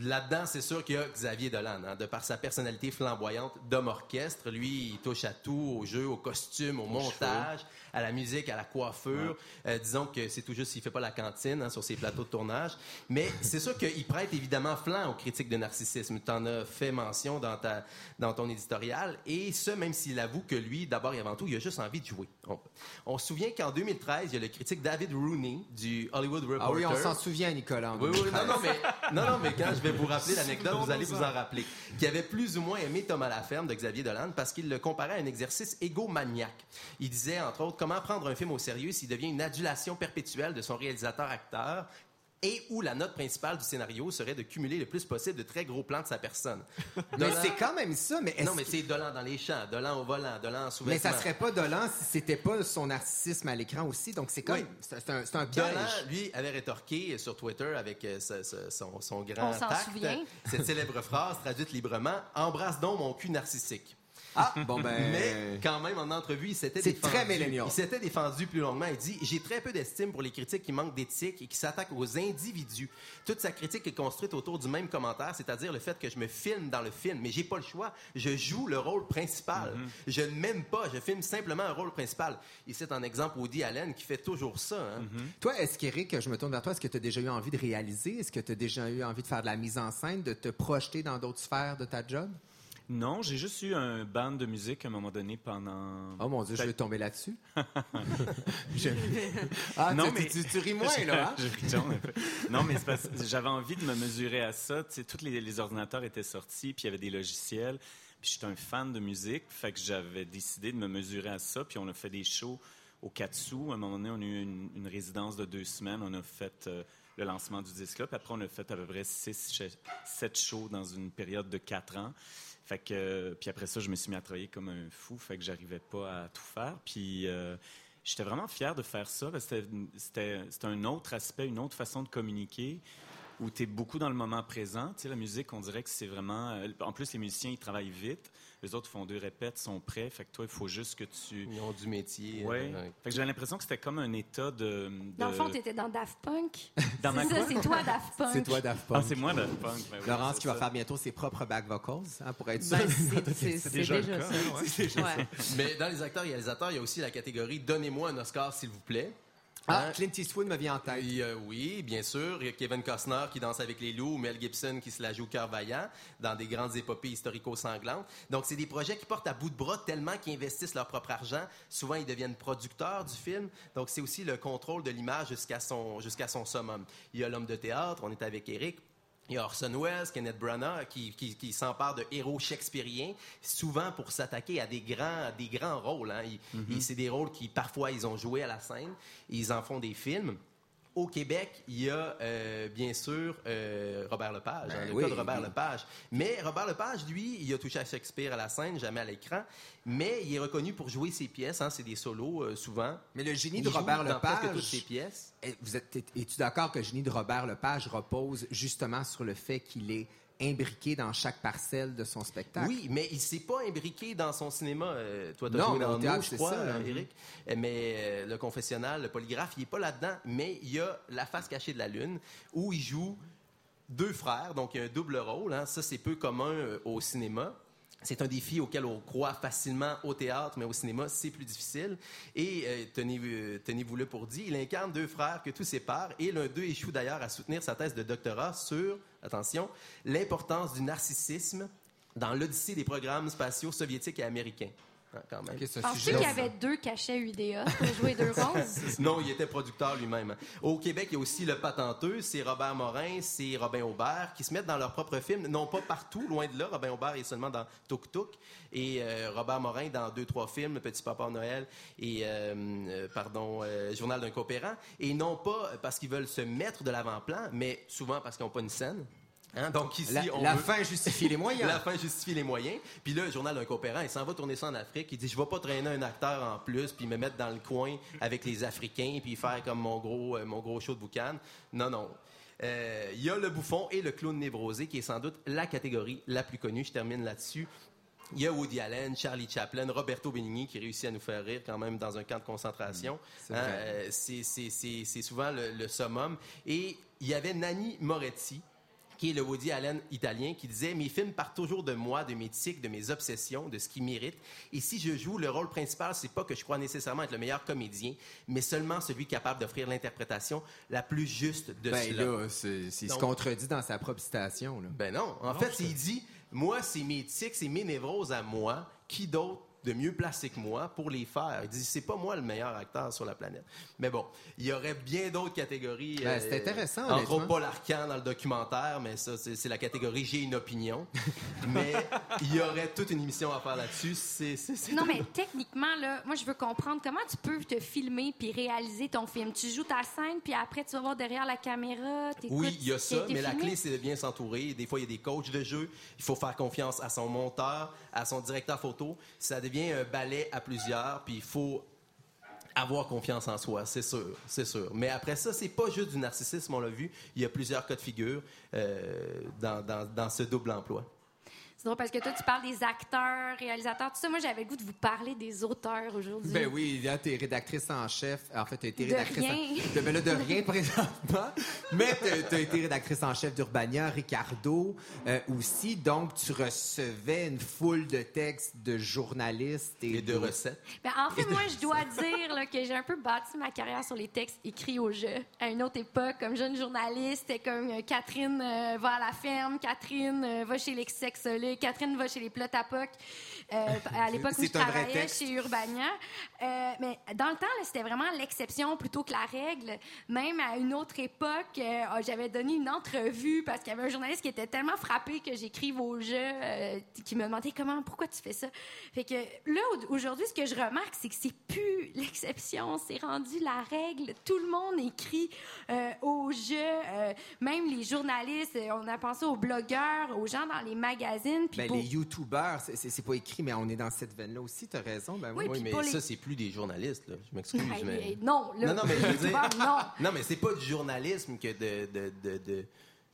E: Là-dedans, c'est sûr qu'il y a Xavier Dolan, hein, de par sa personnalité flamboyante d'homme orchestre. Lui, il touche à tout, au jeu, au costume, au montage, à la musique, à la coiffure. Euh, disons que c'est tout juste s'il fait pas la cantine hein, sur ses plateaux de tournage. Mais c'est sûr qu'il prête évidemment flanc aux critiques de narcissisme. Tu en as fait mention dans, ta, dans ton éditorial. Et ce, même s'il avoue que lui, d'abord et avant tout, il a juste envie de jouer. On, on se souvient qu'en 2013, il y a le critique David Rooney du Hollywood Reporter.
A: Ah oui, on s'en souvient, Nicolas.
E: Oui, oui,
A: 2013.
E: non, non, mais, non, non, mais quand je vais vous rappeler l'anecdote, vous allez vous en rappeler. Qui avait plus ou moins aimé Thomas Laferme de Xavier Dolan parce qu'il le comparait à un exercice égomaniaque. Il disait, entre autres, comment prendre un film au sérieux s'il devient une adulation perpétuelle de son réalisateur-acteur et où la note principale du scénario serait de cumuler le plus possible de très gros plans de sa personne. (laughs)
A: Mais c'est quand même ça. Mais, est-ce
E: Non, mais c'est Dolan dans les champs, Dolan au volant, Dolan en sous
A: mais ça serait pas Dolan si c'était pas son narcissisme à l'écran aussi. Donc c'est comme.
E: Oui.
A: C'est un, c'est un piège.
E: Dolan, lui, avait rétorqué sur Twitter avec euh, ce- ce- son, son grand
F: On s'en
E: tact,
F: souvient.
E: cette célèbre phrase traduite librement « Embrasse donc mon cul narcissique ».
A: Ah, (laughs) bon ben.
E: Mais quand même, en entrevue, il s'était
A: C'est
E: défendu.
A: très.
E: Il s'était défendu plus longuement. Il dit J'ai très peu d'estime pour les critiques qui manquent d'éthique et qui s'attaquent aux individus. Toute sa critique est construite autour du même commentaire, c'est-à-dire le fait que je me filme dans le film. Mais j'ai pas le choix. Je joue le rôle principal. Je ne m'aime pas. Je filme simplement un rôle principal. Et c'est un exemple Woody Allen qui fait toujours ça. hein.
A: Toi, est-ce qu'Éric, je me tourne vers toi, est-ce que tu as déjà eu envie de réaliser? Est-ce que tu as déjà eu envie de faire de la mise en scène, de te projeter dans d'autres sphères de ta job?
D: Non, j'ai juste eu un band de musique à un moment donné pendant.
A: Oh mon Dieu, je vais tomber là-dessus. (laughs) Je- Ah,
D: Non, mais-
A: tu, tu- tu ris moins, (laughs) là. hein?
D: Je ritonne un peu. Non, mais j'avais envie de me mesurer à ça. Tu sais, tous les, les ordinateurs étaient sortis, puis il y avait des logiciels. Puis j'étais un fan de musique, fait que j'avais décidé de me mesurer à ça. Puis on a fait des shows au Katsu. À un moment donné, on a eu une, une résidence de deux semaines. On a fait euh, le lancement du disque-là. Puis après, on a fait à peu près six, ch- sept shows dans une période de quatre ans. Fait que, puis après ça, je me suis mis à travailler comme un fou. Fait que j'arrivais pas à tout faire. Puis euh, j'étais vraiment fier de faire ça. parce que c'était un autre aspect, une autre façon de communiquer où tu es beaucoup dans le moment présent. Tu sais, la musique, on dirait que c'est vraiment... euh, En plus, les musiciens, ils travaillent vite. Les autres font deux répètes, sont prêts. Fait que toi, il faut juste que tu...
E: Ils ont du métier.
D: Ouais.
E: euh, ouais.
D: Fait que j'avais l'impression que c'était comme un état de... de-
F: Dans le fond, t'étais dans Daft Punk. (laughs)
D: Dans ma
F: C'est ça, c'est toi, Daft Punk.
A: C'est toi, Daft
D: Ah,
A: Punk.
D: c'est moi, Daft Punk. Ben oui,
A: Laurence qui va faire bientôt ses propres back vocals, hein, pour être sûr.
G: Ben, (laughs) c'est-
C: déjà
G: déjà,
C: le cas,
G: ça. Ouais.
E: Mais dans les acteurs réalisateurs, il y a aussi la catégorie Donnez-moi un Oscar, s'il vous plaît.
A: Ah,
E: Hein?
A: Clint Eastwood me vient en tête.
E: Et, euh, oui, bien sûr. Il y a Kevin Costner qui danse avec les loups, ou Mel Gibson qui se la joue au cœur vaillant dans des grandes épopées historico-sanglantes. Donc, c'est des projets qui portent à bout de bras tellement qu'ils investissent leur propre argent. Souvent, ils deviennent producteurs du film. Donc, c'est aussi le contrôle de l'image jusqu'à son, jusqu'à son summum. Il y a l'homme de théâtre, on est avec Eric. Il y a Orson Welles, Kenneth Branagh, qui, qui, qui s'empare de héros shakespeariens, souvent pour s'attaquer à des grands, des grands rôles. Hein. Ils- c'est des rôles qui, parfois, ils ont joué à la scène. Ils en font des films. Au Québec, il y a euh, bien sûr euh, Robert Lepage, hein, le
A: oui,
E: cas de Robert
A: oui.
E: Lepage. Mais Robert Lepage, lui, il a touché à Shakespeare à la scène, jamais à l'écran. Mais il est reconnu pour jouer ses pièces, hein, c'est des solos euh, souvent.
A: Mais le génie
E: Il
A: de
E: joue
A: Robert
E: dans toutes
A: Lepage.
E: ses pièces.
A: Vous êtes, es-tu d'accord que le génie de Robert Lepage repose justement sur le fait qu'il est imbriqué dans chaque parcelle de son spectacle?
E: Oui, mais il s'est pas imbriqué dans son cinéma. Euh, toi, t'as joué dans
A: théâtre,
E: nous, je
A: c'est
E: crois,
A: ça, là.
E: Mais euh, le confessionnal, le polygraphe, il est pas là-dedans. Mais il y a La face cachée de la lune, où il joue deux frères, donc il y a un double rôle. hein. Ça, c'est peu commun euh, au cinéma. C'est un défi auquel on croit facilement au théâtre, mais au cinéma, c'est plus difficile. Et euh, tenez, euh, pour dit, il incarne deux frères que tout sépare, et l'un d'eux échoue d'ailleurs à soutenir sa thèse de doctorat sur, attention, l'importance du narcissisme dans l'odyssée des programmes spatiaux soviétiques et américains. Quand même.
F: Penses-tu qu'il y avait deux cachets UDA pour jouer deux (laughs) rôles?
E: Non, il était producteur lui-même. Au Québec, il y a aussi le patenteux, c'est Robert Morin, c'est Robin Aubert, qui se mettent dans leur propre film, non pas partout, loin de là. Robin Aubert est seulement dans Tuk Tuk, et euh, Robert Morin dans deux, trois films, Le Petit Papa Noël et, euh, euh, pardon, euh, Journal d'un coopérant, et non pas parce qu'ils veulent se mettre de l'avant-plan, mais souvent parce qu'ils n'ont pas une scène. Hein, Donc ici,
A: La,
E: on
A: la
E: veut-
A: fin justifie les moyens. (laughs)
E: la fin justifie les moyens. Puis là, le journal d'un coopérant, il s'en va tourner ça en Afrique. Il dit, je vais pas traîner un acteur en plus, puis me mettre dans le coin avec les Africains, puis faire comme mon gros, euh, mon gros show de boucan. Non, non. Euh, Il y a le bouffon et le clown névrosé, qui est sans doute la catégorie la plus connue. Je termine là-dessus. Il y a Woody Allen, Charlie Chaplin, Roberto Benigni qui réussit à nous faire rire quand même dans un camp de concentration.
A: c'est
E: Hein, euh, c'est- c'est souvent le, le summum. Et il y avait Nanni Moretti, qui est le Woody Allen italien, qui disait Mes films partent toujours de moi, de mes tics, de mes obsessions, de ce qui mérite. Et si je joue le rôle principal, c'est pas que je crois nécessairement être le meilleur comédien, mais seulement celui capable d'offrir l'interprétation la plus juste de
A: Ben
E: cela.
A: là, c'est- se contredit dans sa propre citation. Là.
E: Ben non. En fait, il dit Moi, c'est mes tics, c'est mes névroses à moi. Qui d'autre de mieux placé que moi pour les faire? Il dit C'est pas moi le meilleur acteur sur la planète. Mais bon, il y aurait bien d'autres catégories.
A: Ben, c'est intéressant,
E: Entre autres, Paul Arcan dans le documentaire, mais ça, c'est c'est la catégorie J'ai une opinion. (laughs) mais il y aurait toute une émission à faire là-dessus. C'est c'est- c'est
F: Non, mais techniquement, là, moi, je veux comprendre comment tu peux te filmer puis réaliser ton film. Tu joues ta scène, puis après, tu vas voir derrière la caméra.
E: Oui, il y a ça, mais la clé, c'est de bien s'entourer. Des fois, il y a des coachs de jeu. Il faut faire confiance à son monteur, à son directeur photo. Ça devient un ballet à plusieurs, puis il faut avoir confiance en soi, c'est sûr, c'est sûr. Mais après ça, c'est pas juste du narcissisme, on l'a vu. Il y a plusieurs cas de figure euh, dans, ce double emploi.
F: C'est drôle parce que toi, tu parles des acteurs, réalisateurs, tout ça. Moi, j'avais le goût de vous parler des auteurs aujourd'hui.
A: Ben oui, là, t'es rédactrice en chef. En fait, t'as été
F: De
A: rédactrice
F: rien. (laughs)
A: en... De, ben là, de rien présentement. Mais t'as, été rédactrice en chef d'Urbania, Ricardo euh, aussi. Donc, tu recevais une foule de textes de journalistes et,
E: Et de recettes.
F: Ben, en fait, moi, je dois dire là, que j'ai un peu bâti ma carrière sur les textes écrits au jeu. À une autre époque, comme jeune journaliste, c'était comme euh, Catherine euh, va à la ferme, Catherine euh, va chez les Catherine va chez les plot à poc. Euh, (laughs) à l'époque où je travaillais chez Urbania. Euh, mais dans le temps, c'était vraiment l'exception plutôt que la règle. Même à une autre époque, euh, ah, j'avais donné une entrevue parce qu'il y avait un journaliste qui était tellement frappé que j'écrive au jeu, qui me demandait comment, pourquoi tu fais ça? Fait que là, au- aujourd'hui, ce que je remarque, c'est que c'est plus (laughs) l'exception, c'est rendu la règle. Tout le monde écrit au jeu, même les journalistes. On a pensé aux blogueurs, aux gens dans les magazines.
A: Ben,
F: pour-
A: les YouTubers, c'est, pas écrit, mais on est dans cette veine-là aussi. T'as raison. Ben oui.
F: Oui,
E: mais
F: les-
E: ça, c'est plus des journalistes, là. Je m'excuse,
F: Hey,
E: mais...
F: hey, non,
E: Non, non, mais je veux
F: les
E: dire-
F: youtubeurs, non. (laughs)
E: Non, mais c'est pas du journalisme que de, de, de, de,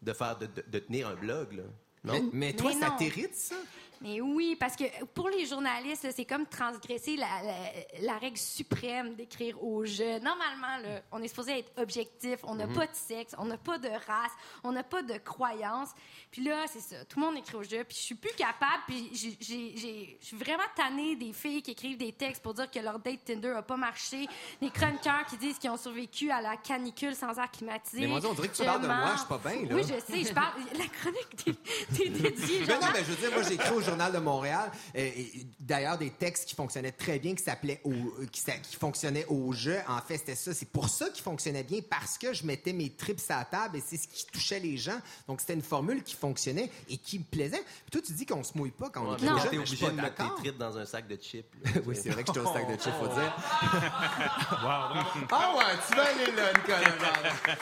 E: de faire, de, de- de tenir un blog, là. Non?
A: Mais, mais toi,
F: Mais
A: ça
F: non.
A: t'irrite, ça?
F: Mais oui, parce que pour les journalistes, c'est comme transgresser la, la- la règle suprême d'écrire au jeu. Normalement, là, on est supposé être objectif. On n'a pas de sexe, on n'a pas de race, on n'a pas de croyance. Puis là, c'est ça. Tout le monde écrit au jeu. Puis je suis plus capable. Puis je suis vraiment tannée des filles qui écrivent des textes pour dire que leur date Tinder a pas marché. Des chroniqueurs qui disent qu'ils ont survécu à la canicule sans air climatisé.
A: Mais Dieu, on dirait que tu parles de moi, je suis pas bien, là.
F: Oui, je sais. Je parle. La chronique des (laughs) dédiée.
A: Non, mais je veux dire, moi, j'écris au Journal de Montréal. Euh, et D'ailleurs, des textes qui fonctionnaient très bien, qui s'appelaient au, euh, qui, qui fonctionnaient au jeu. En fait, c'était ça. C'est pour ça qu'ils fonctionnaient bien, parce que je mettais mes trips à la table et c'est ce qui touchait les gens. Donc, c'était une formule qui fonctionnait et qui me plaisait. Puis toi, tu dis qu'on se mouille pas quand on
E: quand
A: jeu,
E: t'es
A: je
E: obligé de
A: pas
E: mettre tes tripes dans un sac de chips. (laughs)
A: Oui, c'est vrai que j'étais au sac de chips, faut dire. (laughs)
C: Wow.
A: Ah ouais, tu vas aller là, Nicolas.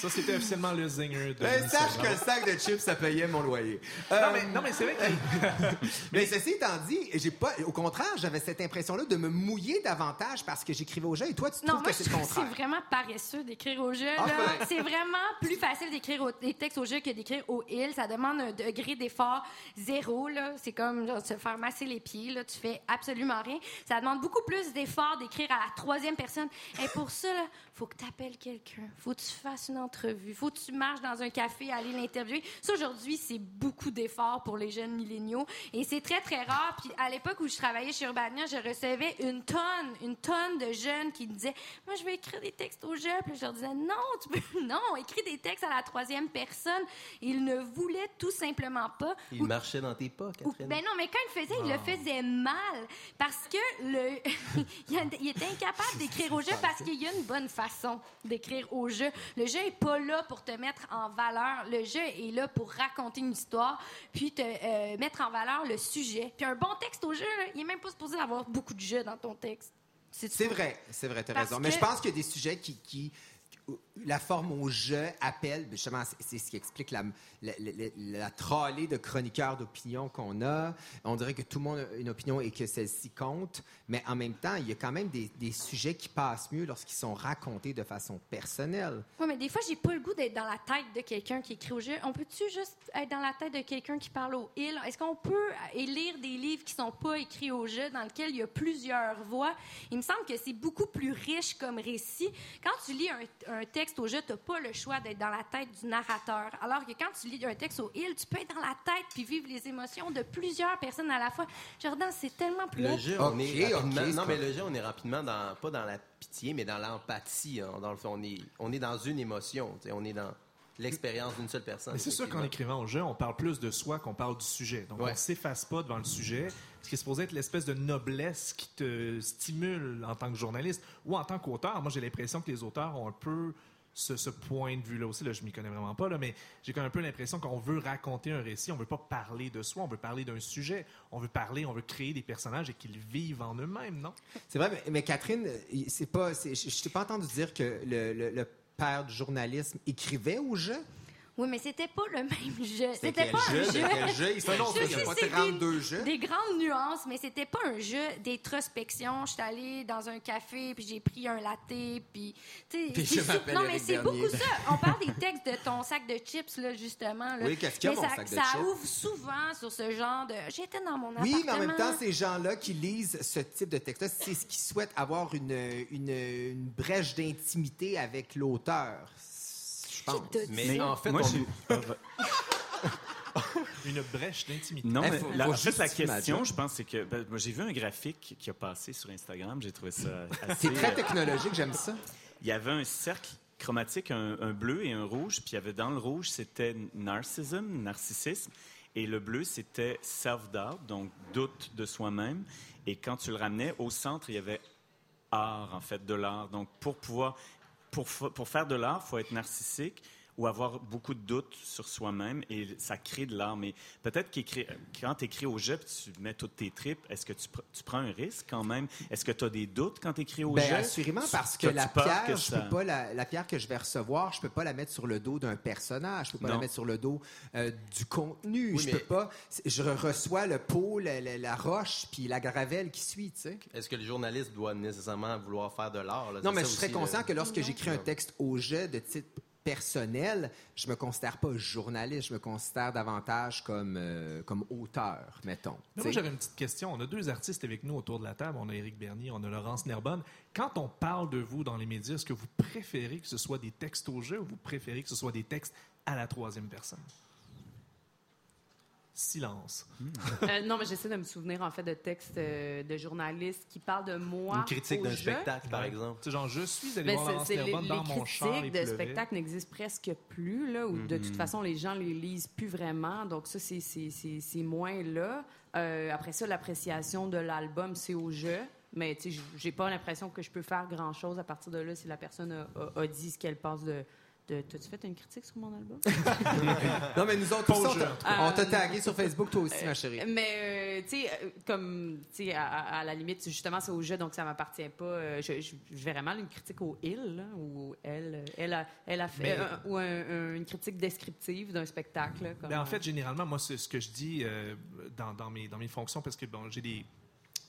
C: Ça, c'était officiellement le zinger de
A: Ben, sache que le sac de chips, ça payait mon loyer. Euh,
C: Non, mais, non, mais c'est vrai que (laughs)
A: Mais ceci étant dit, j'ai pas, au contraire, j'avais cette impression-là de me mouiller davantage parce que j'écrivais au jeu. Et toi, tu
F: Non,
A: trouves
F: moi,
A: que c'est le
F: que c'est
A: contraire?
F: vraiment paresseux d'écrire au jeu.
A: Ah,
F: là. C'est vraiment plus facile d'écrire au- des textes au jeu que d'écrire au il. Ça demande un degré d'effort zéro. là. C'est comme genre, se faire masser les pieds. Là. Tu fais absolument rien. Ça demande beaucoup plus d'effort d'écrire à la troisième personne. Et pour ça, il faut que tu appelles quelqu'un. faut que tu fasses une entrevue. faut que tu marches dans un café, aller l'interviewer. Ça, aujourd'hui, c'est beaucoup d'efforts pour les jeunes milléniaux. Et c'est très, très rare. Puis à l'époque où je travaillais chez Urbania, je recevais une tonne, une tonne de jeunes qui me disaient Moi, je veux écrire des textes au jeu. Puis je leur disais Non, tu peux, (laughs) non, écris des textes à la troisième personne. Ils ne voulaient tout simplement pas.
E: Il
F: Ou-
E: marchait dans tes pas,
F: ou-
E: Catherine.
F: ben non, mais quand il le faisait, il le faisait mal. Parce que le, (laughs) il était incapable d'écrire au jeu parce qu'il y a une bonne façon d'écrire au jeu. Le jeu est pas là pour te mettre en valeur. Le jeu est là pour raconter une histoire, puis te euh, mettre en valeur le sujet. Puis un bon texte au jeu, là, il est même pas supposé avoir beaucoup de jeu dans ton texte.
A: C'est vrai, c'est vrai, t'as raison. Mais je pense qu'il y a des sujets qui, qui- la forme au jeu appelle, ben, justement, c'est- ce qui explique la, la, trollée de chroniqueurs d'opinion qu'on a. On dirait que tout le monde a une opinion et que celle-ci compte, mais en même temps, il y a quand même des, sujets qui passent mieux lorsqu'ils sont racontés de façon personnelle.
F: Oui, mais des fois, j'ai pas le goût d'être dans la tête de quelqu'un qui écrit au jeu. On peut-tu juste être dans la tête de quelqu'un qui parle au il? Est-ce qu'on peut lire des livres qui sont pas écrits au jeu, dans lesquels il y a plusieurs voix? Il me semble que c'est beaucoup plus riche comme récit. Quand tu lis un, un texte au jeu, t'as pas le choix d'être dans la tête du narrateur. Alors que quand tu lis un texte au il, tu peux être dans la tête puis vivre les émotions de plusieurs personnes à la fois. Jordan, c'est tellement plus
E: Le jeu, on est rapidement, non, mais le jeu, on est rapidement dans, pas dans la pitié, mais dans l'empathie. hein. Dans le fond, on est, on est dans une émotion. tu On est dans l'expérience d'une seule personne.
C: Mais c'est sûr qu'en écrivant au jeu, on parle plus de soi qu'on parle du sujet. Donc,
E: Ouais.
C: on s'efface pas devant le sujet, ce qui est supposé être l'espèce de noblesse qui te stimule en tant que journaliste ou en tant qu'auteur. Moi, j'ai l'impression que les auteurs ont un peu ce, point de vue-là aussi. Là, je m'y connais vraiment pas, là, mais j'ai quand même un peu l'impression qu'on veut raconter un récit. On veut pas parler de soi, on veut parler d'un sujet. On veut parler, on veut créer des personnages et qu'ils vivent en eux-mêmes, non?
A: C'est vrai, mais, Catherine, c'est pas, je t'ai pas entendu dire que le- le père du journalisme écrivait au jeu?
F: Oui, mais c'était pas le même (laughs) jeu. C'était pas un
A: jeu?
F: jeu.
A: Quel jeu? Il
F: Je
A: il a
F: sais,
A: pas
F: c'est
A: 32
F: des,
A: jeux.
F: Des grandes nuances, mais c'était pas un jeu d'introspection. Je suis allée dans un café, puis j'ai pris un latte, puis...
A: Puis je
F: Non, mais c'est beaucoup ça. On parle des textes de ton sac de chips, là, justement. là.
A: Oui, qu'est-ce qu'il y a, mon
F: ça,
A: sac de
F: ça
A: chips?
F: ouvre souvent sur ce genre de... J'étais dans mon
A: Oui,
F: appartement.
A: mais en même temps, ces gens-là qui lisent ce type de texte-là, c'est ce qu'ils souhaitent avoir une, une, une brèche d'intimité avec l'auteur. Je pense.
F: Dit
E: Mais en fait,
D: moi,
E: on- (laughs)
C: Une brèche d'intimité.
D: Non, mais la, en fait, la question, je pense, c'est que ben, moi, j'ai vu un graphique qui a passé sur Instagram. J'ai trouvé ça (laughs) assez.
A: C'est très
D: euh,
A: technologique, j'aime ça.
D: il y avait un cercle chromatique, un, un bleu et un rouge, puis il y avait dans le rouge, c'était narcissism, narcissisme, et le bleu, c'était self-doubt, donc doute de soi-même. Et quand tu le ramenais, au centre, il y avait art, en fait, de l'art. Donc, pour pouvoir, pour, pour faire de l'art, il faut être narcissique ou avoir beaucoup de doutes sur soi-même et ça crée de l'art. Mais peut-être qu'écrit- quand tu écris au jeu, puis tu mets toutes tes tripes, est-ce que tu, pr- tu prends un risque quand même? Est-ce que tu as des doutes quand tu écris au
A: Ben,
D: jeu?
A: assurément, parce que la pierre,
D: que
A: je peux pas la, la pierre que je vais recevoir, je peux pas la mettre sur le dos d'un personnage, je peux pas la mettre sur le dos euh, du contenu.
E: Oui,
A: je
E: mais-
A: peux pas. Je reçois le pot, la, la- la roche, puis la gravelle qui suit, tu sais.
E: Est-ce que le journaliste doit nécessairement vouloir faire de l'art?
A: Non, mais je serais conscient que lorsque j'écris un texte au jet de titre personnel, je me considère pas journaliste, je me considère davantage comme, euh, comme auteur, mettons.
C: Mais moi, j'avais une petite question. On a deux artistes avec nous autour de la table. On a Éric Bernier, on a Laurence Nerbonne. Quand on parle de vous dans les médias, est-ce que vous préférez que ce soit des textes au jeu ou vous préférez que ce soit des textes à la troisième personne? Silence.
G: Euh, non, mais j'essaie de me souvenir, en fait, de textes euh, de journalistes qui parlent de moi.
E: Une critique d'un spectacle, par exemple.
C: Tu sais, genre, je suis allé
G: Ben,
C: voir
G: c'est- les,
C: Nerbonne
G: les
C: dans mon char.
G: critiques de spectacle n'existent presque plus, là, ou de toute façon, les gens les lisent plus vraiment. Donc, ça, c'est- c'est c'est- c'est moins là. Euh, après ça, l'appréciation de l'album, c'est au jeu. Mais, tu sais, j'ai pas l'impression que je peux faire grand-chose à partir de là si la personne a, a- a dit ce qu'elle pense de. T'as-tu fait une critique sur mon album? (laughs)
A: Non, mais nous autres, aussi, on t'a-
C: en
A: on t'a tagué sur Facebook, toi aussi, ma chérie.
G: Mais, euh, tu sais, euh, comme, tu sais, à, la limite, justement, c'est au jeu, donc ça m'appartient pas. Euh, je, je, je verrais mal une critique au il, là, ou elle, euh, elle a, elle a fait,
A: Mais-
G: euh, ou un- un- une critique descriptive d'un spectacle. comme,
C: Ben, en
G: euh,
C: fait, généralement, moi, c'est ce que je dis euh, dans, dans mes, dans mes fonctions, parce que bon, j'ai des,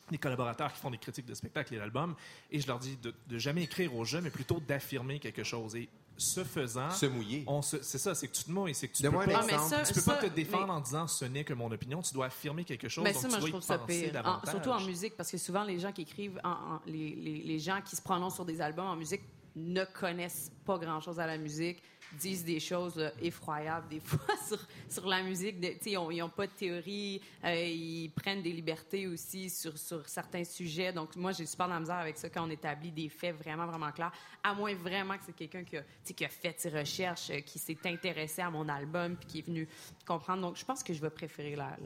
C: des collaborateurs qui font des critiques de spectacles et d'albums, et je leur dis de, de jamais écrire au jeu, mais plutôt d'affirmer quelque chose. Et ce faisant,
E: Se mouiller.
C: on se- c'est ça, c'est que tu te mouilles, c'est que tu
A: Donne-moi
C: peux pas,
G: ça-
C: tu peux pas te défendre
G: mais-
C: en disant ce n'est que mon opinion. Tu dois affirmer quelque chose.
G: Mais
C: donc
G: ça,
C: tu
G: moi,
C: dois
G: je trouve ça
C: penser
G: pire. En- surtout en musique, parce que souvent, les gens qui écrivent, en- en- les, les- les gens qui se prononcent sur des albums en musique ne connaissent pas grand-chose à la musique, disent des choses effroyables des (laughs) fois sur, sur la musique. Ils n'ont pas de théorie, euh, ils prennent des libertés aussi sur, sur certains sujets. Donc, moi, j'ai super de la misère avec ça quand on établit des faits vraiment, vraiment clairs, à moins vraiment que c'est quelqu'un qui a, qui a fait ses recherches, euh, qui s'est intéressé à mon album, puis qui est venu comprendre. Donc, je pense que je vais préférer la,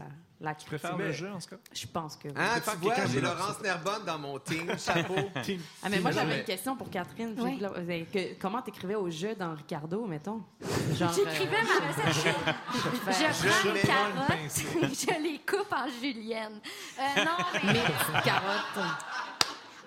G: la
C: Tu préfères
A: Mais-
C: le jeu, en ce cas?
G: je pense que. oui.
C: Préfères
A: tu vois, j'ai Laurence Nerbonne dans mon team, chapeau. (laughs)
C: Team-
G: Ah, mais moi, j'avais une question pour Catherine.
F: Oui.
G: J'ai- euh, que- comment t'écrivais au jeu dans Ricardo, mettons?
F: J'écrivais ma recette. (laughs)
G: euh,
F: Je prends une carotte,
C: pincée. (laughs)
F: je les coupe en julienne. Euh, non, mais...
G: mes petites carottes.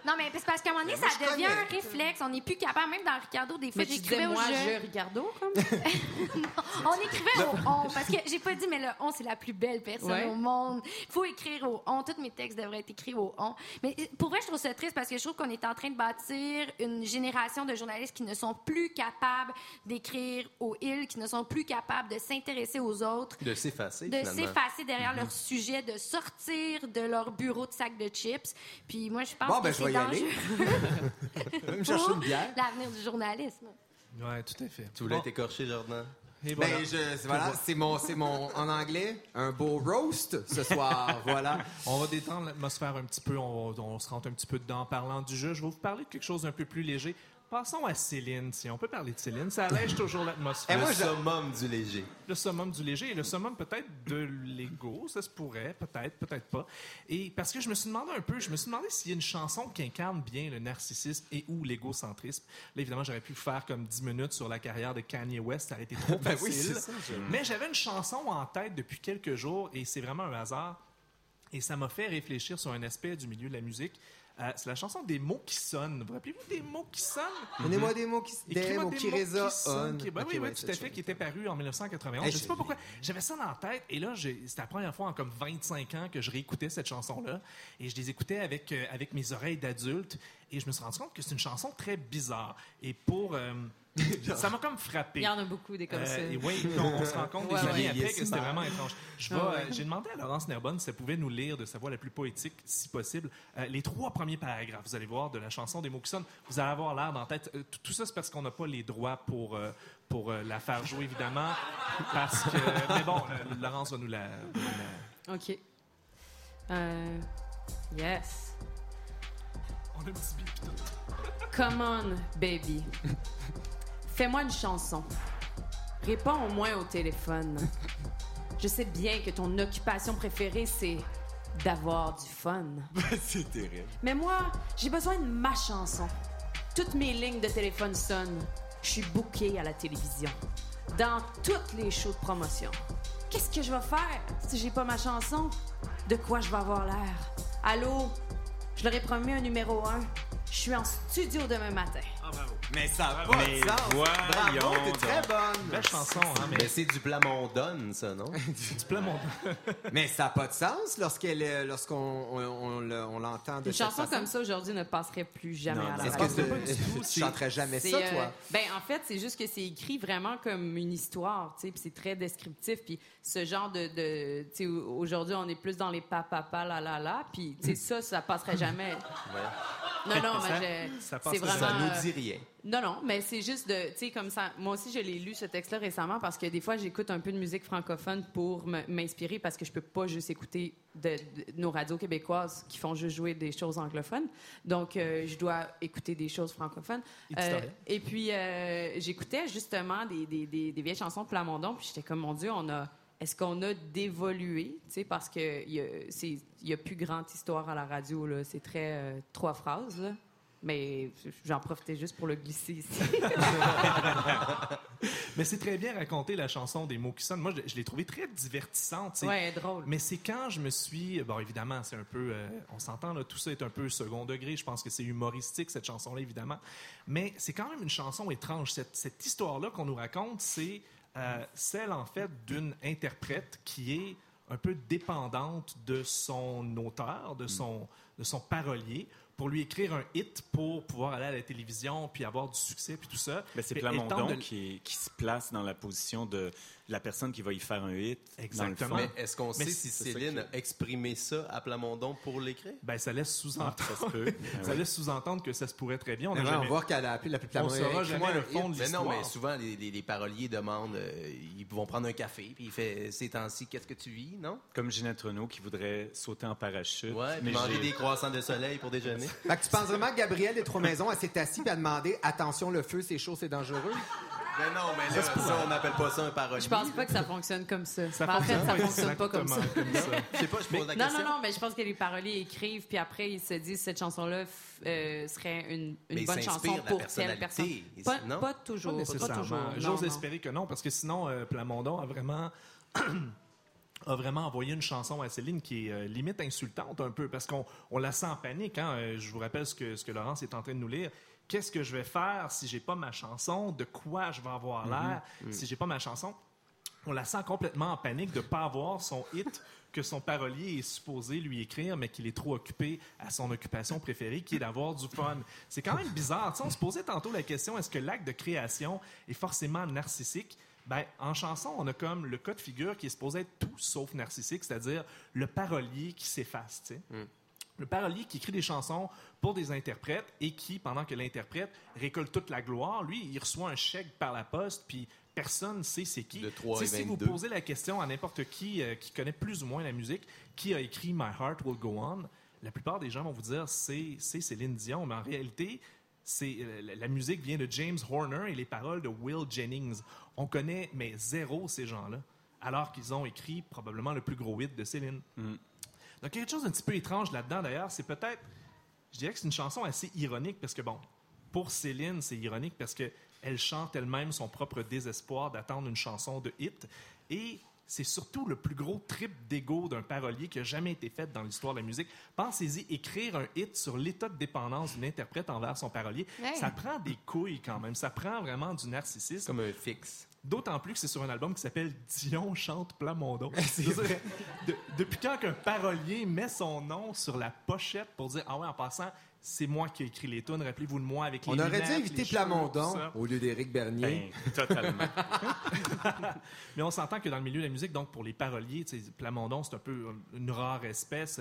F: Non, mais c'est parce qu'à un moment donné,
A: moi,
F: ça devient
A: connais.
F: un réflexe. On n'est plus capable, même dans Ricardo, des fois,
G: Mais tu disais,
F: j'écrivais au
G: moi,
F: jeu.
G: je Ricardo, comme? (laughs)
F: On écrivait au on, parce que j'ai pas dit, mais le on, c'est la plus belle personne
G: Ouais.
F: au monde. Il faut écrire au on. Tous mes textes devraient être écrits au on. Mais euh, pour vrai, je trouve ça triste parce que je trouve qu'on est en train de bâtir une génération de journalistes qui ne sont plus capables d'écrire au il, qui ne sont plus capables de s'intéresser aux autres
E: De s'effacer,
F: de s'effacer derrière leur sujet, de sortir de leur bureau de sac de chips. Puis moi, je pense
A: Bon,
F: que
A: ben,
F: c'est
A: y aller. (laughs)
F: dangereux
A: Va me chercher une bière.
F: l'avenir du journalisme.
C: Ouais, tout à fait.
E: Tu voulais
C: Bon,
E: t'écorcher, Jordan?
C: et voilà.
A: Ben, je, voilà, c'est mon, c'est mon, en anglais, un beau roast ce soir. (laughs) voilà.
C: On va détendre l'atmosphère un petit peu, on, on se rentre un petit peu dedans en parlant du jeu. Je vais vous parler de quelque chose d'un peu plus léger. Passons à Céline, si on peut parler de Céline. Ça allège toujours l'atmosphère.
A: Eh, moi,
E: le
A: je-
E: summum du léger.
C: Le summum du léger et le summum peut-être de l'ego, ça se pourrait, peut-être, peut-être pas. Et parce que je me suis demandé un peu, je me suis demandé s'il y a une chanson qui incarne bien le narcissisme et ou l'égocentrisme. Là, évidemment, j'aurais pu faire comme 10 minutes sur la carrière de Kanye West, ça aurait été trop (laughs)
A: Ben
C: facile.
A: c'est ça, je-
C: Mais j'avais une chanson en tête depuis quelques jours et c'est vraiment un hasard. Et ça m'a fait réfléchir sur un aspect du milieu de la musique. Euh, c'est la chanson des mots qui sonnent. Vous rappelez-vous des mots qui sonnent?
A: Donnez-moi des mots qui, des mots qui résonnent.
C: qui- ben oui,
A: ouais,
C: tout à fait, qui était paru en 1991.
A: Hey,
C: je sais
A: j'ai-
C: pas pourquoi. J'avais ça dans la tête et là, c'était la première fois en comme 25 ans que je réécoutais cette chanson-là et je les écoutais avec, euh, avec mes oreilles d'adulte et je me suis rendu compte que c'est une chanson très bizarre. Et pour... euh, (laughs) ça m'a comme frappé.
G: Il y en a beaucoup des comme
C: Euh,
G: ça.
C: et oui, on, on se rend compte
G: Ouais,
C: des
G: ouais.
C: années après que c'était vraiment étrange. Je vais,
G: Ah ouais.
C: euh, J'ai demandé à Laurence Nerbonne si elle pouvait nous lire de sa voix la plus poétique, si possible, euh, les trois premiers paragraphes, vous allez voir, de la chanson des mots qui sonnent. Vous allez avoir l'air dans la tête. euh, tout- tout ça, c'est parce qu'on n'a pas les droits pour, euh, pour euh, la faire jouer, évidemment. Parce que. Mais bon, euh, Laurence va nous la. va nous la-
G: OK. Euh, yes.
C: On.
G: Come on, baby. Fais-moi une chanson. Réponds au moins au téléphone. Je sais bien que ton occupation préférée, c'est d'avoir du fun. (laughs)
A: c'est terrible.
G: Mais moi, j'ai besoin de ma chanson. Toutes mes lignes de téléphone sonnent. Je suis bookée à la télévision. Dans toutes les shows de promotion. Qu'est-ce que je vais faire si j'ai pas ma chanson? De quoi je vais avoir l'air? Allô? Je leur ai promis un numéro un. Je suis en studio demain matin.
A: Mais ça n'a pas
D: Mais
A: de sens.
D: voyons
A: Bravo, t'es très bonne.
C: Belle chanson, hein, mais.
E: Mais c'est du Plamondon, ça, non?
C: Tu plais mon.
A: Mais ça n'a pas de sens lorsqu'elle, est- lorsqu'on on, on le- on l'entend de
G: Une
A: cette
G: chanson
A: façon.
G: comme ça aujourd'hui ne passerait plus jamais
D: Non,
G: à la
A: Est-ce
G: radio.
A: que
C: pas (laughs) du tout,
A: tu chanterais jamais ça,
G: euh,
A: toi?
G: ben, en fait, c'est juste que c'est écrit vraiment comme une histoire, tu sais, puis c'est très descriptif. Puis ce genre de, de tu sais, aujourd'hui, on est plus dans les papa, la la la, puis tu sais, ça, ça passerait jamais. Non, non, mais c'est
C: passerait
G: vraiment.
E: Ça nous dit rien.
G: Non, non, mais c'est juste de, tu sais, comme ça. Moi aussi, je l'ai lu, ce texte-là, récemment, parce que des fois, j'écoute un peu de musique francophone pour m'inspirer, parce que je peux pas juste écouter de, de- nos radios québécoises qui font juste jouer des choses anglophones. Donc, euh, je dois écouter des choses francophones. Euh, et puis, euh, j'écoutais justement des, des, des, des vieilles chansons de Plamondon, puis j'étais comme, mon Dieu, on a. Est-ce qu'on a dévolué, tu sais, parce que il y a, y plus grande histoire à la radio, là. C'est très euh, trois phrases, là. Mais j'en profitais juste pour le glisser ici. (laughs)
C: Mais c'est très bien raconté, la chanson des mots qui sonnent. Moi, je, je l'ai trouvée très divertissante. tu sais.
G: Ouais, drôle.
C: Mais c'est quand je me suis. Bon, évidemment, c'est un peu. euh, on s'entend, là, tout ça est un peu second degré. Je pense que c'est humoristique, cette chanson-là, évidemment. Mais c'est quand même une chanson étrange. Cette, cette histoire-là qu'on nous raconte, c'est euh, celle, en fait, d'une interprète qui est un peu dépendante de son auteur, de son, de son parolier, pour lui écrire un hit pour pouvoir aller à la télévision, puis avoir du succès, puis tout ça.
D: Ben, c'est Plamondon
C: de-
D: qui, qui se place dans la position de la personne qui va y faire un hit.
C: Exactement.
D: Dans le fond.
E: Mais est-ce qu'on sait
C: c'est
E: si Céline a exprimé ça à Plamondon pour l'écrire?
C: Ben, ça laisse sous-entendre.
D: Ça se peut. (laughs)
C: Ça laisse sous-entendre que ça se pourrait très bien. On
A: va voir qu'elle a appelé la plus
C: On saura jamais le fond de
E: Mais non,
C: l'histoire.
E: mais souvent, les, les- les paroliers demandent, euh, ils vont prendre un café, puis il fait, ces temps-ci, qu'est-ce que tu vis, non?
D: Comme Ginette Renault qui voudrait sauter en parachute.
E: Ouais, puis
D: mais
E: manger des croissants de soleil pour déjeuner.
A: Fait que tu penses vraiment que Gabrielle des Trois-Maisons, elle s'est assise et a demandé Attention, le feu, c'est chaud, c'est dangereux?
E: Mais non, mais là, ça, on n'appelle pas ça un parolier.
G: Je pense pas que ça fonctionne comme ça.
C: Ça
G: en fait, ça
C: fonctionne
G: fonctionne pas comme ça.
C: exactement comme ça.
E: Je sais pas, je pose la
G: Non,
E: question.
G: non, non, mais je pense que les paroliers écrivent, puis après, ils se disent cette chanson-là euh, serait une, bonne chanson pour telle personne. Pas,
E: non?
G: pas toujours.
C: Pas
G: Pas,
C: nécessairement.
G: toujours.
C: J'ose espérer que non, parce que sinon, euh, Plamondon a vraiment. (clears throat) a vraiment envoyé une chanson à Céline qui est euh, limite insultante un peu, parce qu'on on la sent en panique. Hein? Je vous rappelle ce que, ce que Laurence est en train de nous lire. Qu'est-ce que je vais faire si j'ai pas ma chanson? De quoi je vais avoir l'air si j'ai pas ma chanson? On la sent complètement en panique de ne pas avoir son hit (laughs) que son parolier est supposé lui écrire, mais qu'il est trop occupé à son occupation préférée, qui est d'avoir du fun. C'est quand même bizarre. On se posait tantôt la question, est-ce que l'acte de création est forcément narcissique? Ben, en chanson, on a comme le cas de figure qui est supposé être tout sauf narcissique, c'est-à-dire le parolier qui s'efface. sais. Le parolier qui écrit des chansons pour des interprètes et qui, pendant que l'interprète récolte toute la gloire, lui, il reçoit un chèque par la poste, puis personne ne sait c'est qui.
E: De 3
C: Tu sais,
E: et
C: si vous
E: 22.
C: posez la question à n'importe qui euh, qui connaît plus ou moins la musique, qui a écrit My Heart Will Go On, la plupart des gens vont vous dire c'est Céline Dion, mais en réalité, c'est euh, la- musique vient de James Horner et les paroles de Will Jennings. On connaît mais zéro ces gens-là, alors qu'ils ont écrit probablement le plus gros hit de Céline. Donc, il y a quelque chose d'un petit peu étrange là-dedans, d'ailleurs. C'est peut-être, je dirais que c'est une chanson assez ironique, parce que, bon, pour Céline, c'est ironique parce qu'elle chante elle-même son propre désespoir d'attendre une chanson de hit. Et c'est surtout le plus gros trip d'ego d'un parolier qui a jamais été fait dans l'histoire de la musique. Pensez-y, écrire un hit sur l'état de dépendance d'une interprète envers son parolier, ça prend des couilles quand même. Ça prend vraiment du narcissisme.
E: Comme un fixe.
C: D'autant plus que c'est sur un album qui s'appelle Dion chante Plamondon. (laughs) De- depuis quand qu'un parolier met son nom sur la pochette pour dire Ah ouais, en passant, c'est moi qui ai écrit les tunes, rappelez-vous de moi avec les
A: On aurait
C: lunettes,
A: dû inviter
C: cheveux,
A: Plamondon au lieu d'Éric Bernier.
D: Ben, totalement. (laughs)
C: Mais on s'entend que dans le milieu de la musique, donc pour les paroliers, Plamondon, c'est un peu une rare espèce.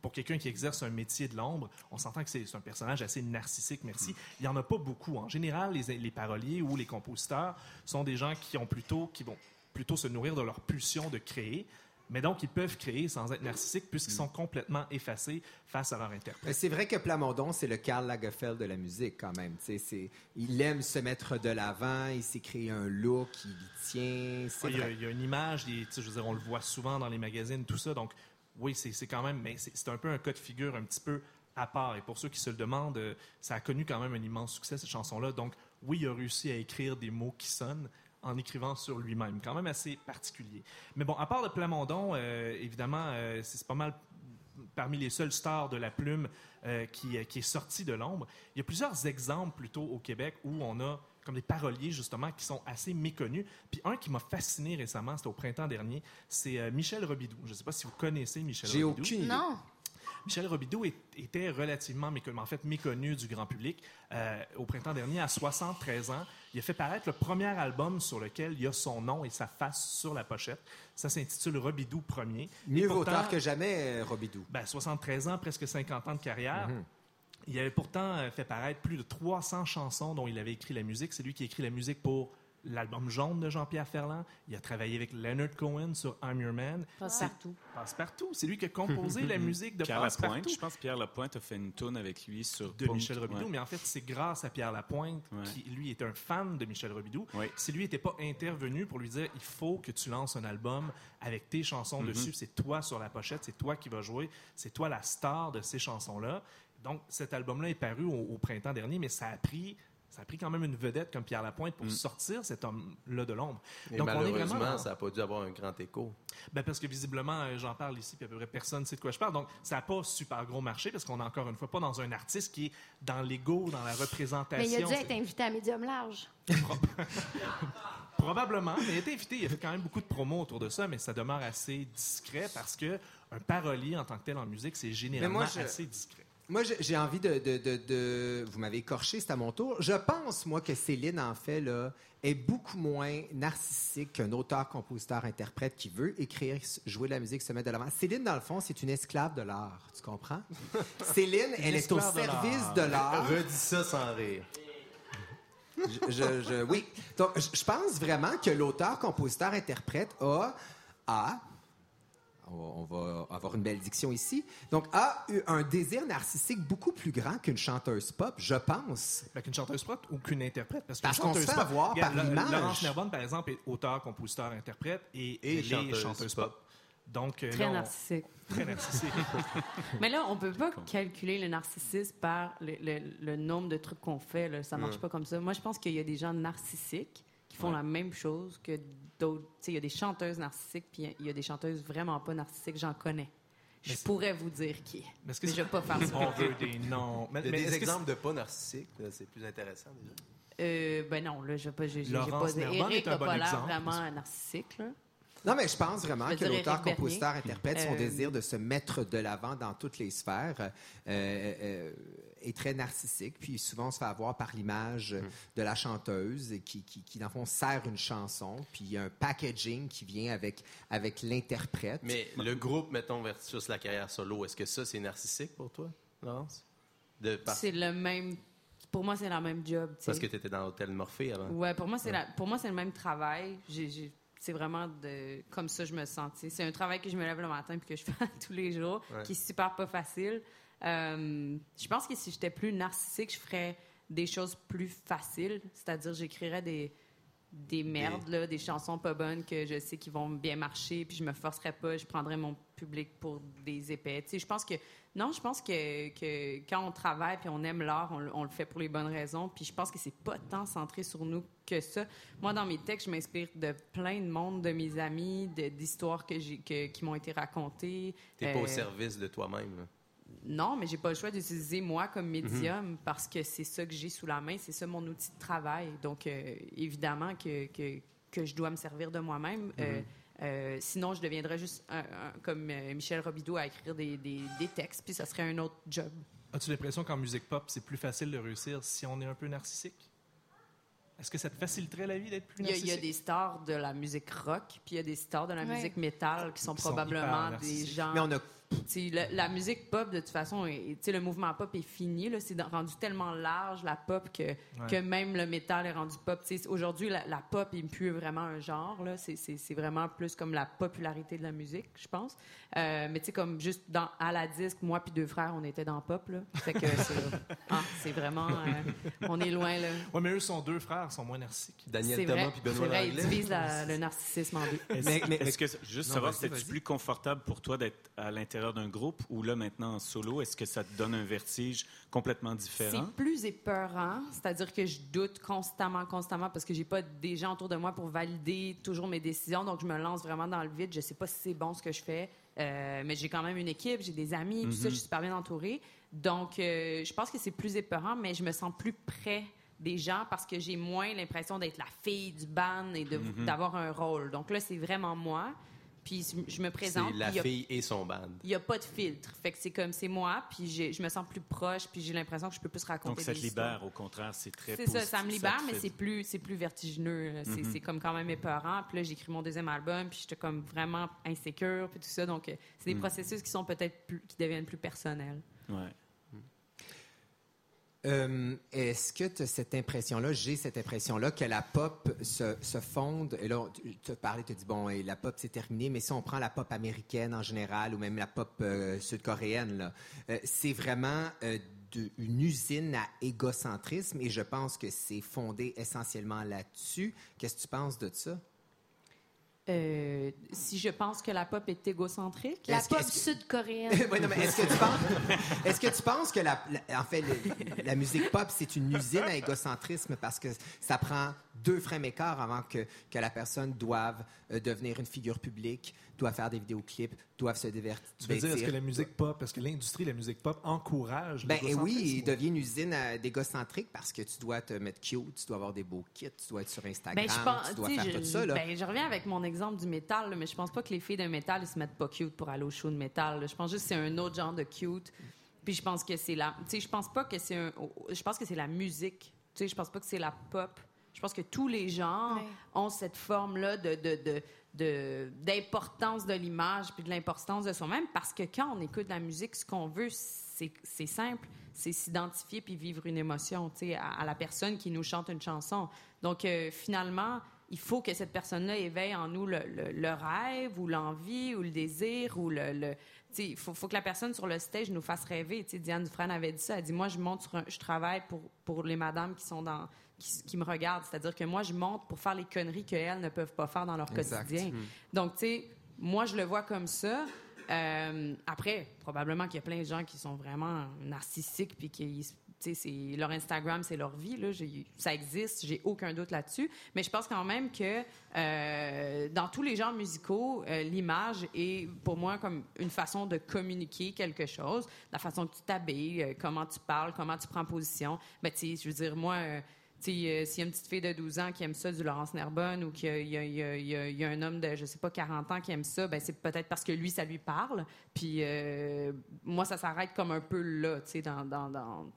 C: Pour quelqu'un qui exerce un métier de l'ombre, on s'entend que c'est c'est un personnage assez narcissique, merci. Il n'y en a pas beaucoup. En général, les, les paroliers ou les compositeurs sont des gens qui ont plutôt, qui vont plutôt se nourrir de leur pulsion de créer. Mais donc, ils peuvent créer sans être narcissiques puisqu'ils sont complètement effacés face à leur interprète.
A: C'est vrai que Plamondon, c'est le Karl Lagerfeld de la musique quand même. C'est- il aime se mettre de l'avant, il s'est créé un look, il y tient.
C: Il y, a, y une image, je veux dire, on le voit souvent dans les magazines, tout ça. Donc, oui, c'est quand même, mais c'est c'est un peu un cas de figure un petit peu à part. Et pour ceux qui se le demandent, euh, ça a connu quand même un immense succès, cette chanson-là. Donc, oui, il a réussi à écrire des mots qui sonnent en écrivant sur lui-même. Quand même assez particulier. Mais bon, à part de Plamondon, euh, évidemment, euh, c'est pas mal parmi les seuls stars de la plume euh, qui, qui est sorti de l'ombre. Il y a plusieurs exemples plutôt au Québec où on a comme des paroliers justement qui sont assez méconnus. Puis un qui m'a fasciné récemment, c'était au printemps dernier, c'est euh, Michel Robidoux. Je ne sais pas si vous connaissez Michel
A: J'ai
C: Robidoux.
A: aucune idée.
F: Non.
C: Michel Robidoux est- était relativement méconnu, en fait méconnu du grand public. Euh, au printemps dernier, à 73 ans, il a fait paraître le premier album sur lequel il y a son nom et sa face sur la pochette. Ça s'intitule Robidoux Premier.
A: Mieux vaut tard que jamais, euh, Robidoux.
C: ben, 73 ans, presque 50 ans de carrière. Il avait pourtant euh, fait paraître plus de 300 chansons dont il avait écrit la musique. C'est lui qui a écrit la musique pour l'album Jaune de Jean-Pierre Ferland. Il a travaillé avec Leonard Cohen sur I'm Your Man.
G: Passe-partout.
C: Passe-partout. C'est lui qui a composé la (laughs) musique de
D: Pierre Lapointe,
C: Passe-partout
D: je pense que Pierre Lapointe a fait une tourne avec lui sur
C: de
D: Punk.
C: Michel Robidoux,
D: Ouais.
C: mais en fait, c'est grâce à Pierre Lapointe,
D: Ouais.
C: qui lui est un fan de Michel Robidoux.
D: Ouais.
C: Si lui n'était pas intervenu pour lui dire il faut que tu lances un album avec tes chansons
D: Mhm.
C: dessus, c'est toi sur la pochette, c'est toi qui vas jouer, c'est toi la star de ces chansons-là. Donc, cet album-là est paru au, au printemps dernier, mais ça a pris. Ça a pris quand même une vedette comme Pierre Lapointe pour sortir cet homme-là de l'ombre.
E: Et
C: Donc, on est
E: malheureusement,
C: vraiment dans-
E: ça n'a pas dû avoir un grand écho.
C: ben parce que visiblement, euh, j'en parle ici, puis à peu près personne ne sait de quoi je parle. Donc, ça n'a pas super gros marché parce qu'on est encore une fois pas dans un artiste qui est dans l'ego, dans la représentation.
F: Mais il a dû être invité à Médium Large. (laughs)
C: Probablement, mais il a été invité. Il a fait quand même beaucoup de promos autour de ça, mais ça demeure assez discret parce que un parolier en tant que tel en musique, c'est généralement
A: Mais moi, je-
C: assez discret.
A: Moi, j'ai- envie de, de- de- de- Vous m'avez écorché, c'est à mon tour. Je pense, moi, que Céline, en fait, là, est beaucoup moins narcissique qu'un auteur, compositeur, interprète qui veut écrire, jouer de la musique, se mettre de l'avant. Céline, dans le fond, c'est une esclave de l'art. Tu comprends? (laughs) Céline, elle est au service de l'art.
E: Redis ça sans rire.
A: Je, je- je- oui. Donc, je, je pense vraiment que l'auteur, compositeur, interprète a, a, on va, avoir une belle diction ici, donc a eu un désir narcissique beaucoup plus grand qu'une chanteuse pop, je pense.
C: Fait qu'une chanteuse pop ou qu'une interprète. Parce,
A: qu'on se fait
C: pop-
A: avoir
C: Regarde,
A: par l'image.
C: Laurence Nerbonne, par exemple, est auteur, compositeur, interprète et,
E: Et
C: elle est
E: chanteuse
C: chanteuse
E: pop.
C: pop. Donc, euh,
G: Très narcissique.
C: Très narcissique. (laughs)
G: Mais là, on peut pas calculer le narcissisme par le, le- le nombre de trucs qu'on fait. Là. Ça marche pas comme ça. Moi, je pense qu'il y a des gens narcissiques font la même chose que d'autres. Tu sais, il y a des chanteuses narcissiques, puis il y a des chanteuses vraiment pas narcissiques. J'en connais. Je pourrais vous dire qui.
C: Mais est-ce que
G: Mais
C: c'est-
G: je vais pas faire ça.
C: on veut des noms. Mais,
E: Il y a
C: mais
E: des exemples de pas narcissiques, c'est plus intéressant déjà.
G: Euh, ben non, là, je vais pas. J'ai
C: Laurence
G: pas. Eric
C: est un
G: a
C: bon
G: pas l'air
C: exemple.
G: vraiment narcissique, là.
A: Non, mais je pense vraiment
G: Je
A: que l'auteur, compositeur, interprète, son
G: Euh,
A: désir de se mettre de l'avant dans toutes les sphères euh, euh, est très narcissique. Puis souvent, on se fait avoir par l'image
E: Mm.
A: de la chanteuse qui, qui, qui, dans le fond, sert une chanson. Puis il y a un packaging qui vient avec, avec l'interprète.
E: Mais le groupe, mettons, versus la carrière solo, est-ce que ça, c'est narcissique pour toi, Laurence? De, par-
G: C'est le même. Pour moi, c'est la même job.
E: Parce que tu étais dans l'hôtel Morphée avant.
G: Ouais, pour moi, c'est la- pour moi, c'est le même travail. J'ai- c'est vraiment de, comme ça je me sais. C'est un travail que je me lève le matin puis que je (laughs) fais tous les jours,
E: Ouais.
G: qui est super pas facile. Euh, je pense que si j'étais plus narcissique, je ferais des choses plus faciles. C'est-à-dire, j'écrirais des, des merdes, là, des chansons pas bonnes que je sais qui vont bien marcher, puis je me forcerais pas, je prendrais mon public pour des épais. Tu sais, je pense que non, je pense que, que quand on travaille puis on aime l'art, on, le- on le fait pour les bonnes raisons. Puis je pense que c'est pas tant centré sur nous que ça. Moi, dans mes textes, je m'inspire de plein de monde, de mes amis, d'histoires que j'ai que- qui m'ont été racontées.
E: T'es pas
G: Euh,
E: au service de toi-même.
G: non, mais j'ai pas le choix d'utiliser moi comme médium parce que c'est ça que j'ai sous la main, c'est ça mon outil de travail. Donc, euh, évidemment que, que, que je dois me servir de moi-même. Euh, euh, sinon, je deviendrais juste un- un- comme euh, Michel Robidoux à écrire des, des, des textes, puis ça serait un autre job.
C: As-tu l'impression qu'en musique pop, c'est plus facile de réussir si on est un peu narcissique? Est-ce que ça te faciliterait la vie d'être plus
G: Il y, a, il
C: narcissique?
G: y a des stars de la musique rock, puis il y a des stars de la
F: Ouais.
G: musique métal qui sont
C: Qui
G: probablement des gens.
A: Mais on a
G: Tu sais, la, la musique pop, de toute façon, est- tu sais, le mouvement pop est fini. là. C'est rendu tellement large, la pop, que, que même le métal est rendu pop. Tu sais, Aujourd'hui, la, la pop n'est plus vraiment un genre. là. C'est- C'est c'est vraiment plus comme la popularité de la musique, je pense. Euh, mais tu sais, comme juste dans, à la disque, moi puis deux frères, on était dans pop. Là. Fait que c'est (laughs) ah, vraiment... euh, on est loin, là.
C: Ouais, mais eux sont deux frères, sont moins narcissiques.
E: Daniel Thomas
G: vrai,
E: puis
G: c'est
E: Benoît
G: vrai, ils divisent la- le narcissisme en deux.
D: Est-ce
A: Mais- mais-
D: est-ce que, juste
A: Non,
D: savoir,
A: vas-y.
D: plus confortable pour toi d'être à l'intérieur d'un groupe ou là maintenant en solo? Est-ce que ça te donne un vertige complètement différent?
G: C'est plus épeurant, c'est-à-dire que je doute constamment, constamment, parce que j'ai pas des gens autour de moi pour valider toujours mes décisions, donc je me lance vraiment dans le vide. Je sais pas si c'est bon ce que je fais, euh, mais j'ai quand même une équipe, j'ai des amis, tout ça, je suis super bien entourée. Donc, euh, je pense que c'est plus épeurant, mais je me sens plus près des gens parce que j'ai moins l'impression d'être la fille du band et de- d'avoir un rôle. Donc là, c'est vraiment moi. Puis je me présente.
E: C'est la
G: y a-
E: fille et son band.
G: il n'y a pas de filtre. Fait que c'est comme c'est moi, puis je me sens plus proche, puis j'ai l'impression que je peux plus raconter
D: Donc ça te
G: histoires.
D: libère, au contraire, c'est très
G: C'est ça, ça me libère, mais c'est plus, c'est plus vertigineux. C'est c'est comme quand même épeurant. Puis là, j'écris mon deuxième album, puis j'étais comme vraiment insécure, puis tout ça. Donc, euh, c'est des processus qui sont peut-être plus, qui deviennent plus personnels.
D: Ouais.
A: Euh, Est-ce que tu as cette impression-là, j'ai cette impression-là, que la pop se, se fonde, et là, tu parlé, tu dit, bon, et la pop, c'est terminé, mais si on prend la pop américaine en général, ou même la pop euh, sud-coréenne, euh, c'est vraiment une usine à égocentrisme, et je pense que c'est fondé essentiellement là-dessus. Qu'est-ce que tu penses de ça?
G: Euh, si je pense que la pop est égocentrique,
F: La
A: Est-ce que-
F: pop sud-coréenne. (laughs)
A: Mais est-ce que tu (laughs) penses, est-ce que tu penses que la, la- en fait, le- la musique pop, c'est une usine à égocentrisme parce que ça prend deux frames écarts avant que, que la personne doive euh, devenir une figure publique, doit faire des vidéoclips, doivent se divertir.
C: Tu veux dire, est-ce que la musique pop, est-ce que l'industrie de la musique pop encourage
A: Ben eh oui, il devient une usine à- d'égocentrique parce que tu dois te mettre cute, tu dois avoir des beaux kits, tu dois être sur Instagram,
G: Ben, je pense,
A: tu dois faire
G: je,
A: tout ça. Là.
G: ben, je reviens avec mon exemple du métal, là, mais je pense pas que les filles de métal ils se mettent pas cute pour aller au show de métal. là. Je pense juste que c'est un autre genre de cute. Puis je pense que c'est la, tu sais, je pense pas que c'est un, je pense que c'est la musique. Tu sais, je pense pas que c'est la pop. Je pense que tous les genres
F: Ouais.
G: ont cette forme-là de, de, de- de- d'importance de l'image puis de l'importance de soi-même parce que quand on écoute la musique, ce qu'on veut, c'est, simple, c'est s'identifier puis vivre une émotion, tu sais, à, la personne qui nous chante une chanson. Donc euh, finalement, il faut que cette personne-là éveille en nous le, rêve ou l'envie ou le désir ou le... le- il faut, faut que la personne sur le stage nous fasse rêver. Tu sais, Diane Dufresne avait dit ça. Elle dit, moi, je monte je travaille pour, pour les madames qui sont dans... Qui, qui me regardent. C'est-à-dire que moi, je monte pour faire les conneries qu'elles ne peuvent pas faire dans leur
A: Exact.
G: quotidien. Donc, tu sais, moi, je le vois comme ça. Euh, après, probablement qu'il y a plein de gens qui sont vraiment narcissiques puis qui, tu sais, c'est leur Instagram, c'est leur vie. Là. Ça existe, j'ai aucun doute là-dessus. Mais je pense quand même que euh, dans tous les genres musicaux, euh, l'image est pour moi comme une façon de communiquer quelque chose. La façon que tu t'habilles, euh, comment tu parles, comment tu prends position. Ben, tu sais, je veux dire, moi. Euh, s'il y a une petite fille de 12 ans qui aime ça, du Laurence Nerbonne, ou qu'il y a, y y y un homme de, je sais pas, 40 ans qui aime ça, ben c'est peut-être parce que lui, ça lui parle. Puis euh, moi, ça s'arrête comme un peu là, tu sais, dans, dans, dans,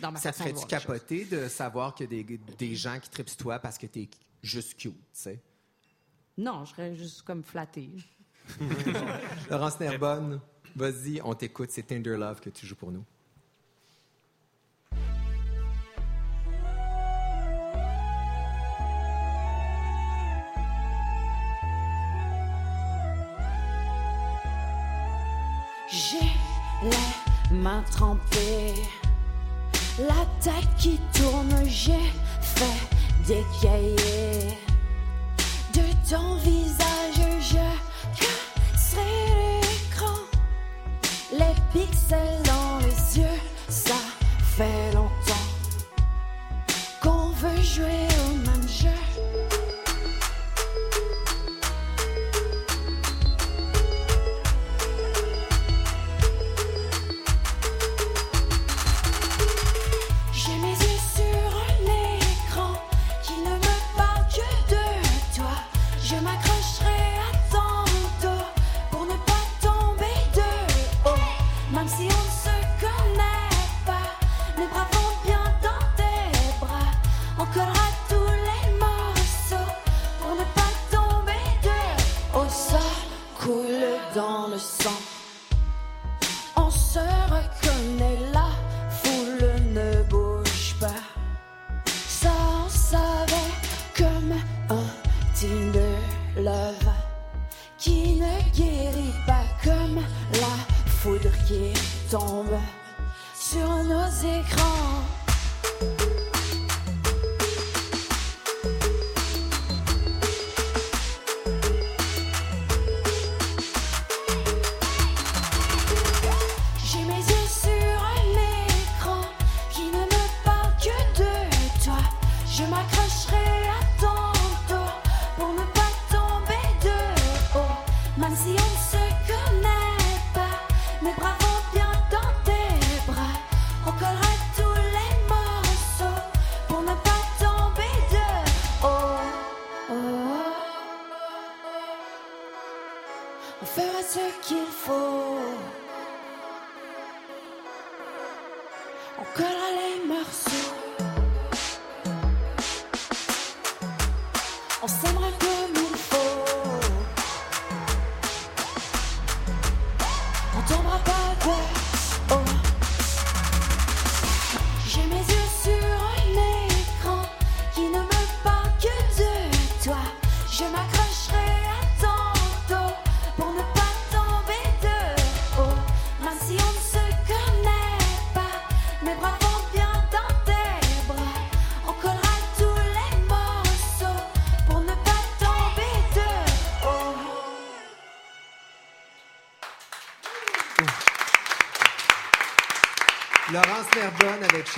G: dans ma
A: Ça ferait-tu capoter de savoir qu'il y a des, des gens qui tripent toi parce que t'es juste cute, tu sais?
G: Non, je serais juste comme flattée. (laughs)
A: Laurence Nerbonne, vas-y, on t'écoute. C'est Tinder Love que tu joues pour nous.
B: Les mains trempées, la tête qui tourne, j'ai fait des cahiers. De ton visage, je casserai l'écran, les pixels dans les yeux, ça fait longtemps qu'on veut jouer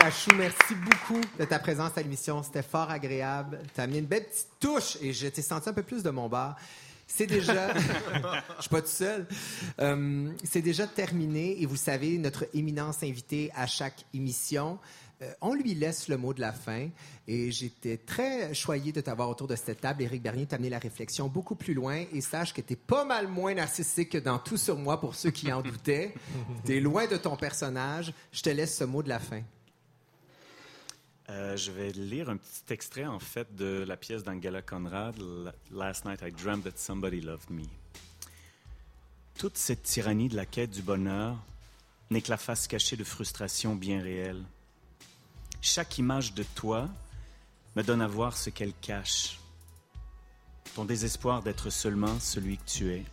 A: Chachou, merci beaucoup de ta présence à l'émission. C'était fort agréable. Tu as amené une belle petite touche et je t'ai senti un peu plus de mon bar. C'est déjà. (laughs) Je suis pas tout seul. Euh, c'est déjà terminé et vous savez, notre éminence invitée à chaque émission. euh, on lui laisse le mot de la fin et j'étais très choyé de t'avoir autour de cette table. Éric Bernier t'a amené la réflexion beaucoup plus loin et sache que t'es pas mal moins narcissique que dans Tout sur moi pour ceux qui en doutaient. (laughs) T'es loin de ton personnage. Je te laisse ce mot de la fin.
D: Euh, je vais lire un petit extrait, en fait, de la pièce d'Angela Conrad, Last Night I Dreamt That Somebody Loved Me. Toute cette tyrannie de la quête du bonheur n'est que la face cachée de frustration bien réelle. Chaque image de toi me donne à voir ce qu'elle cache. Ton désespoir d'être seulement celui que tu es.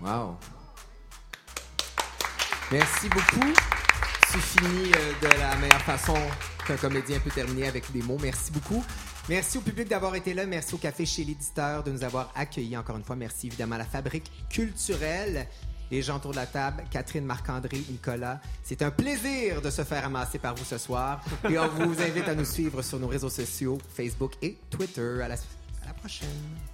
A: Wow. Merci beaucoup. Tu finis euh, de la meilleure façon qu'un comédien peut terminer avec des mots. Merci beaucoup. Merci au public d'avoir été là. Merci au Café chez l'éditeur de nous avoir accueillis encore une fois. Merci évidemment à la Fabrique culturelle. Les gens autour de la table, Catherine, Marc-André, Nicolas. C'est un plaisir de se faire amasser par vous ce soir. Et on vous invite à nous suivre sur nos réseaux sociaux, Facebook et Twitter. À la prochaine.